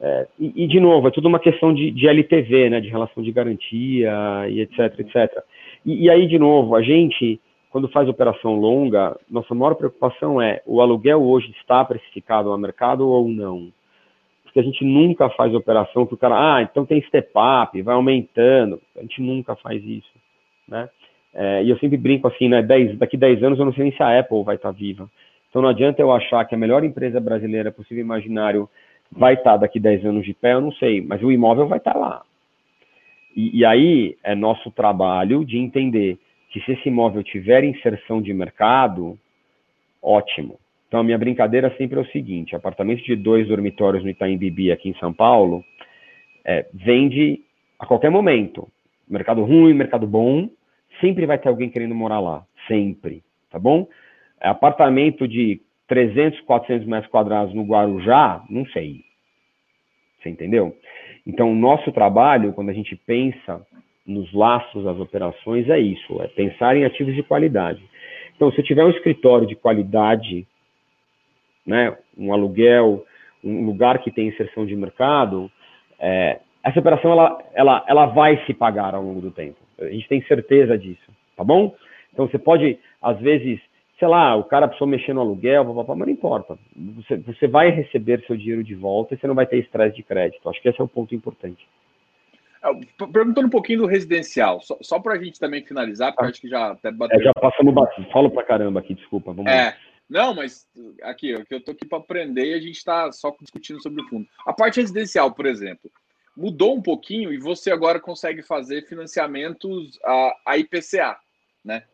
é, e, e, de novo, é tudo uma questão de, de, LTV, né, de relação de garantia e etc, etc. E, e, aí, de novo, a gente, quando faz operação longa, nossa maior preocupação é o aluguel hoje está precificado no mercado ou não? Porque a gente nunca faz operação que o cara, ah, então tem step up, vai aumentando. A gente nunca faz isso, né? É, e eu sempre brinco assim, né, 10, daqui 10 anos eu não sei nem se a Apple vai estar viva. Então não adianta eu achar que a melhor empresa brasileira possível imaginário vai estar daqui 10 anos de pé, eu não sei, mas o imóvel vai estar lá. E, e aí é nosso trabalho de entender que se esse imóvel tiver inserção de mercado, ótimo. Então a minha brincadeira sempre é o seguinte: apartamento de dois dormitórios no Itaim Bibi aqui em São Paulo é, vende a qualquer momento. Mercado ruim, mercado bom, sempre vai ter alguém querendo morar lá, sempre, tá bom? É, apartamento de 300, 400 metros quadrados no Guarujá, não sei. Você entendeu? Então, o nosso trabalho, quando a gente pensa nos laços das operações, é isso: é pensar em ativos de qualidade. Então, se eu tiver um escritório de qualidade, né, um aluguel, um lugar que tem inserção de mercado, é, essa operação ela, ela, ela vai se pagar ao longo do tempo. A gente tem certeza disso, tá bom? Então, você pode, às vezes, sei lá, o cara precisou mexer no aluguel, mas não importa. Você, você vai receber seu dinheiro de volta e você não vai ter estresse de crédito. Acho que esse é o ponto importante. É, perguntando um pouquinho do residencial, só, só para a gente também finalizar, porque ah. acho que já até bateu. É, já passamos bastante. Falo para caramba aqui, desculpa. Vamos é, lá. Não, mas aqui, eu estou aqui para aprender e a gente está só discutindo sobre o fundo. A parte residencial, por exemplo, mudou um pouquinho e você agora consegue fazer financiamentos a, a IPCA, né?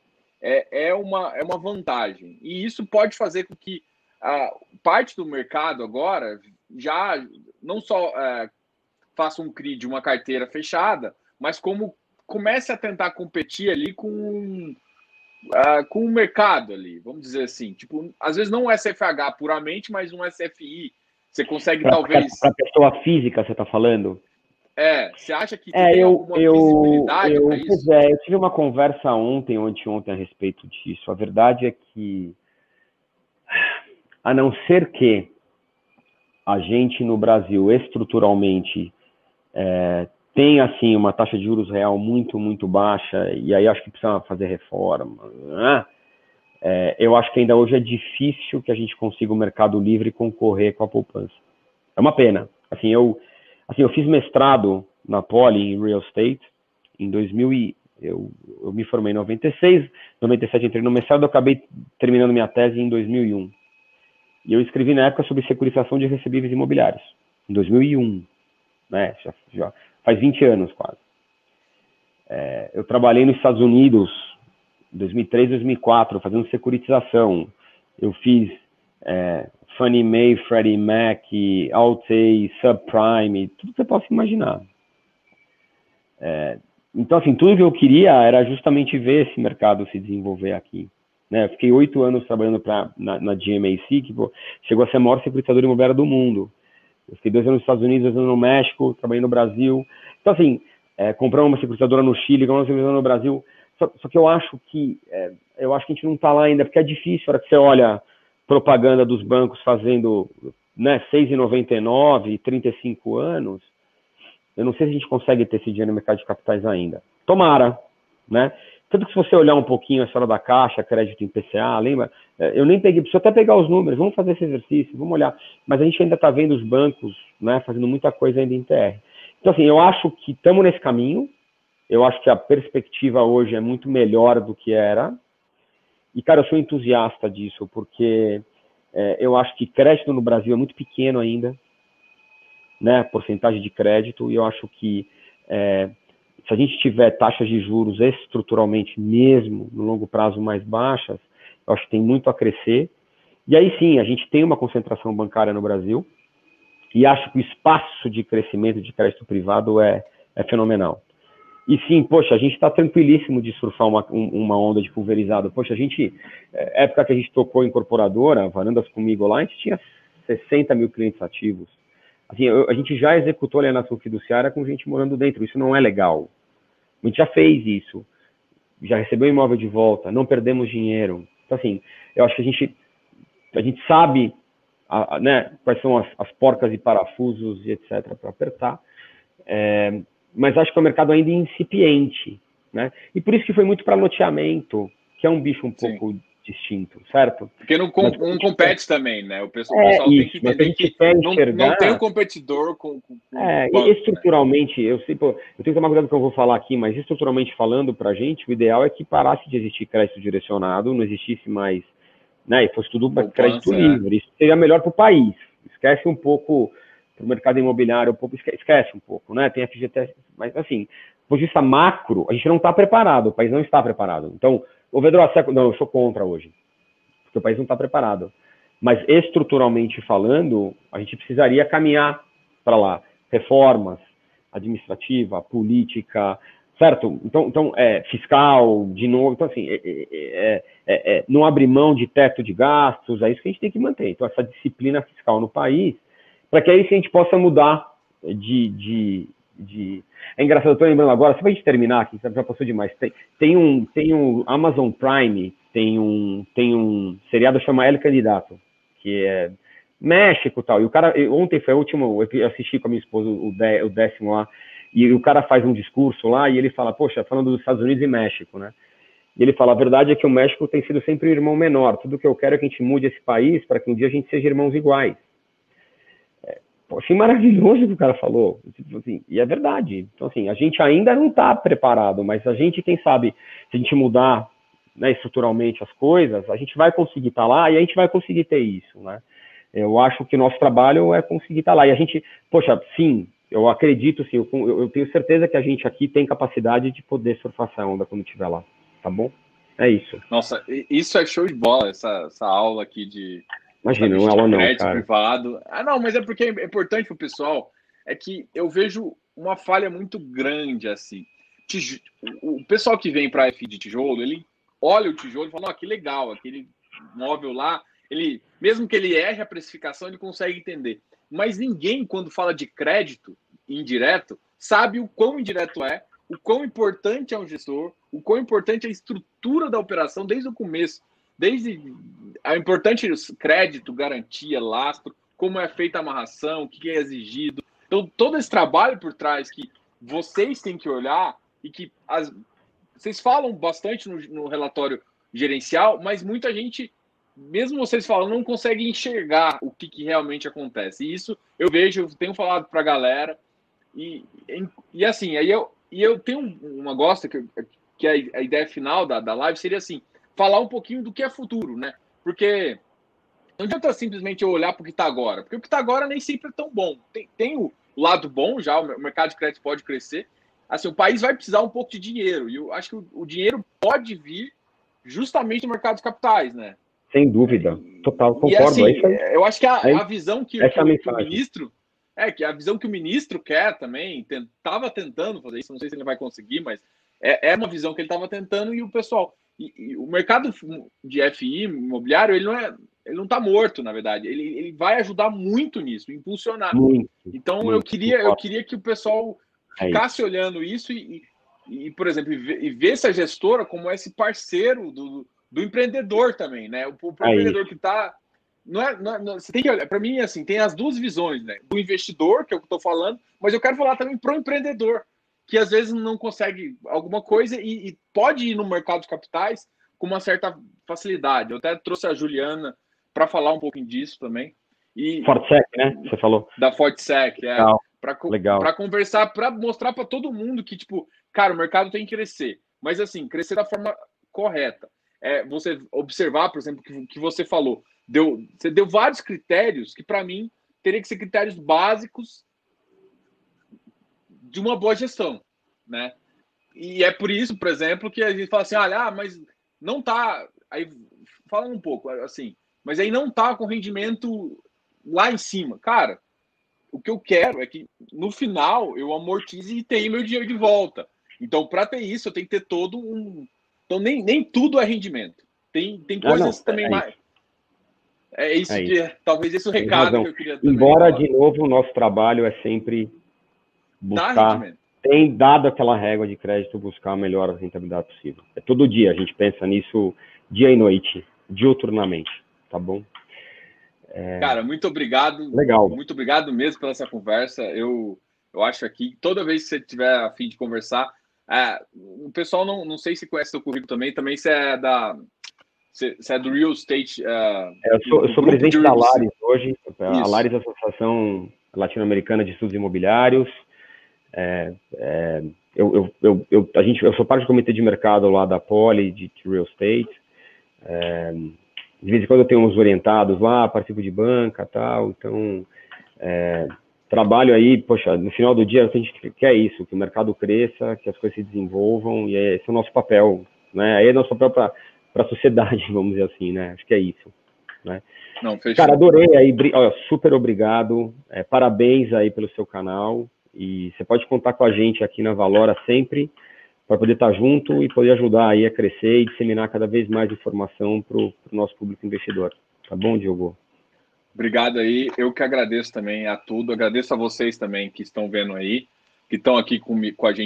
é, é, uma, é uma vantagem. E isso pode fazer com que a parte do mercado agora já não só é, faça um CRI de uma carteira fechada, mas como comece a tentar competir ali com, uh, com o mercado ali, vamos dizer assim. Tipo, às vezes não um SFH puramente, mas um SFI. Você consegue pra, talvez. Para pessoa física, você está falando? É, você acha que é, tem eu, alguma eu, visibilidade eu? Pois é, eu tive uma conversa ontem, ontem, ontem a respeito disso. A verdade é que, a não ser que a gente no Brasil estruturalmente é, tem assim uma taxa de juros real muito, muito baixa, e aí acho que precisa fazer reforma, né? É, eu acho que ainda hoje é difícil que a gente consiga o mercado livre concorrer com a poupança. É uma pena. Assim, eu, Assim, eu fiz mestrado na Poli em Real Estate em 2000 e eu, eu me formei em 96, 97 entrei no mestrado, eu acabei terminando minha tese em 2001. E eu escrevi na época sobre securitização de recebíveis imobiliários, em 2001, né? Já, já faz 20 anos quase. É, eu trabalhei nos Estados Unidos em 2003, 2004, fazendo securitização. Eu fiz é, Fannie Mae, Freddie Mac, Alt-A, Subprime, tudo que você possa imaginar. É, então, assim, tudo que eu queria era justamente ver esse mercado se desenvolver aqui. Né? Eu fiquei oito anos trabalhando pra, na, na GMAC, que pô, chegou a ser a maior securitizadora imobiliária do mundo. Eu fiquei dois anos nos Estados Unidos, dois anos no México, trabalhei no Brasil. Então, assim, é, uma securitizadora no Chile, compramos uma securitizadora no Brasil. Só, só, que eu acho que é, eu acho que a gente não está lá ainda, porque é difícil, a hora que você olha propaganda dos bancos fazendo né, 6,99 e 35 anos, eu não sei se a gente consegue ter esse dinheiro no mercado de capitais ainda. Tomara, né? Tanto que se você olhar um pouquinho a história da Caixa, crédito em PCA, lembra? É, eu nem peguei, preciso até pegar os números, vamos fazer esse exercício, vamos olhar. Mas a gente ainda está vendo os bancos né, fazendo muita coisa ainda em TR. Então, assim, eu acho que estamos nesse caminho, eu acho que a perspectiva hoje é muito melhor do que era, e, cara, eu sou entusiasta disso, porque é, eu acho que crédito no Brasil é muito pequeno ainda, né? Porcentagem de crédito, e eu acho que é, se a gente tiver taxas de juros estruturalmente mesmo, no longo prazo, mais baixas, eu acho que tem muito a crescer. E aí sim, a gente tem uma concentração bancária no Brasil, e acho que o espaço de crescimento de crédito privado é, é fenomenal. E sim, poxa, a gente está tranquilíssimo de surfar uma, uma onda de pulverizado. Poxa, a gente, é, época que a gente tocou incorporadora, varandas comigo lá, a gente tinha 60 mil clientes ativos. Assim, eu, a gente já executou alienação fiduciária com gente morando dentro. Isso não é legal. A gente já fez isso. Já recebeu imóvel de volta, não perdemos dinheiro. Então, assim, eu acho que a gente, a gente sabe a, a, né, quais são as, as, porcas e parafusos e etc. para apertar. É, mas acho que é um mercado ainda incipiente, né? E por isso que foi muito para loteamento, que é um bicho um Sim. pouco distinto, certo? Porque não, com, não compete também, né? O pessoal, é, tem que entender que não, não, tem um competidor com. com, é, banco, e né? estruturalmente, né? eu sei, pô, eu tenho que tomar cuidado com o que eu vou falar aqui, mas estruturalmente falando para a gente, o ideal é que parasse de existir crédito direcionado, não existisse mais, né? E fosse tudo Poupança, crédito é. livre. Isso seria melhor para o país. Esquece um pouco para o mercado imobiliário, um pouco, esquece um pouco, né? Tem FGTS, mas assim, por vista macro, a gente não está preparado, o país não está preparado. Então, o Vedro, não, eu sou contra hoje, porque o país não está preparado. Mas estruturalmente falando, a gente precisaria caminhar para lá. Reformas administrativa, política, certo? Então, então é, fiscal, de novo. Então, assim, é é, é, é, é, não abrir mão de teto de gastos, é isso que a gente tem que manter. Então, essa disciplina fiscal no país, para que aí a gente possa mudar de, de, de... É engraçado, eu tô lembrando agora, só pra gente terminar aqui, já passou demais. Tem, tem um tem um Amazon Prime, tem um tem um seriado chama El Candidato, que é México e tal. E o cara, ontem foi o último, eu assisti com a minha esposa o, dé, o décimo lá, e o cara faz um discurso lá e ele fala, poxa, falando dos Estados Unidos e México, né? E ele fala, a verdade é que o México tem sido sempre um irmão menor. Tudo que eu quero é que a gente mude esse país para que um dia a gente seja irmãos iguais. Achei maravilhoso o que o cara falou. Tipo assim, e é verdade. Então, assim, a gente ainda não está preparado, mas a gente, quem sabe, se a gente mudar né, estruturalmente as coisas, a gente vai conseguir estar tá lá e a gente vai conseguir ter isso, né? Eu acho que o nosso trabalho é conseguir estar tá lá. E a gente, poxa, sim, eu acredito, sim, eu, eu tenho certeza que a gente aqui tem capacidade de poder surfar essa onda quando estiver lá, tá bom? É isso. Nossa, isso é show de bola, essa, essa aula aqui de, Imagina, não é aula não, cara. privado. Ah, não, mas é porque é importante para o pessoal. É que eu vejo uma falha muito grande assim. O pessoal que vem para F de tijolo, ele olha o tijolo e fala: oh, que legal, aquele móvel lá. Ele, mesmo que ele erre a precificação, ele consegue entender. Mas ninguém, quando fala de crédito indireto, sabe o quão indireto é, o quão importante é um gestor, o quão importante é a estrutura da operação desde o começo desde a importante crédito, garantia, lastro, como é feita a amarração, o que é exigido. Então, todo esse trabalho por trás que vocês têm que olhar e que as, vocês falam bastante no, no relatório gerencial, mas muita gente, mesmo vocês falando, não consegue enxergar o que, que realmente acontece. E isso eu vejo, eu tenho falado para a galera, e, e assim, aí eu, e eu tenho uma gosta que, que a, a ideia final da, da live seria assim: falar um pouquinho do que é futuro, né? Porque não adianta simplesmente eu olhar para o que está agora, porque o que está agora nem sempre é tão bom. Tem, tem o lado bom já, o mercado de crédito pode crescer. Assim, o país vai precisar um pouco de dinheiro, e eu acho que o, o dinheiro pode vir justamente no mercado de capitais, né? Sem dúvida, total, concordo. E, assim, é eu acho que a, a visão que, que, que, o ministro. É, que a visão que o ministro quer também, estava tentando fazer isso, não sei se ele vai conseguir, mas é, é uma visão que ele estava tentando, e o pessoal. E, e o mercado de FI imobiliário, ele não é, ele não está morto, na verdade. Ele, ele vai ajudar muito nisso, impulsionar. Muito, então muito, eu queria, eu queria que o pessoal é ficasse é olhando isso e, e, por exemplo, e ver, essa gestora como esse parceiro do, do empreendedor também, né? O, o é empreendedor que está não é, não, é, não, você tem que olhar, para mim, assim, tem as duas visões, né? Do investidor, que é o que eu estou falando, mas eu quero falar também pro empreendedor que às vezes não consegue alguma coisa e, e, pode ir no mercado de capitais com uma certa facilidade. Eu até trouxe a Juliana para falar um pouquinho disso também. E, Fortsec, né? Você falou. Da Fortsec, é. Para conversar, para mostrar para todo mundo que, tipo, cara, o mercado tem que crescer. Mas, assim, crescer da forma correta. É, você observar, por exemplo, que, que você falou. Deu, você deu vários critérios que, para mim, teria que ser critérios básicos de uma boa gestão, né? E é por isso, por exemplo, que a gente fala assim, ah, mas não tá, aí fala um pouco assim, mas aí não tá com rendimento lá em cima. Cara, o que eu quero é que no final eu amortize e tenha meu dinheiro de volta. Então, para ter isso, eu tenho que ter todo um. Então, nem, nem tudo é rendimento. Tem, tem coisas não, também é mais. Isso. É isso é que isso. talvez esse é o recado que eu queria Embora, falar. de novo, o nosso trabalho é sempre buscar, tem dado aquela régua de crédito, buscar a melhor rentabilidade possível. É todo dia, a gente pensa nisso dia e noite, diuturnamente, tá bom? É... Cara, muito obrigado. Legal. Muito obrigado mesmo pela essa conversa. Eu, eu acho aqui, toda vez que você tiver a fim de conversar, é, o pessoal não, não sei se conhece o currículo também, também você é da. Você, é do Real Estate. Uh, é, eu sou, eu sou presidente da Lares hoje, a Lares Associação Latino-Americana de Estudos Imobiliários. É, é, eu, eu, eu, a gente, eu sou parte do comitê de mercado lá da Poli, de, de Real Estate. É, de vez em quando eu tenho uns orientados lá, participo de banca tal, então é, trabalho aí, poxa, no final do dia a gente quer isso, que o mercado cresça, que as coisas se desenvolvam, e esse é o nosso papel, né? Aí é nosso papel para a sociedade, vamos dizer assim, né? Acho que é isso. Né? Não, Cara, adorei aí, olha, super obrigado, é, parabéns aí pelo seu canal, e você pode contar com a gente aqui na Valora sempre, para poder estar junto e poder ajudar aí a crescer e disseminar cada vez mais informação para o nosso público investidor. Tá bom, Diogo? Obrigado aí. Eu que agradeço também a tudo. Agradeço a vocês também que estão vendo aí, que estão aqui com, com a gente.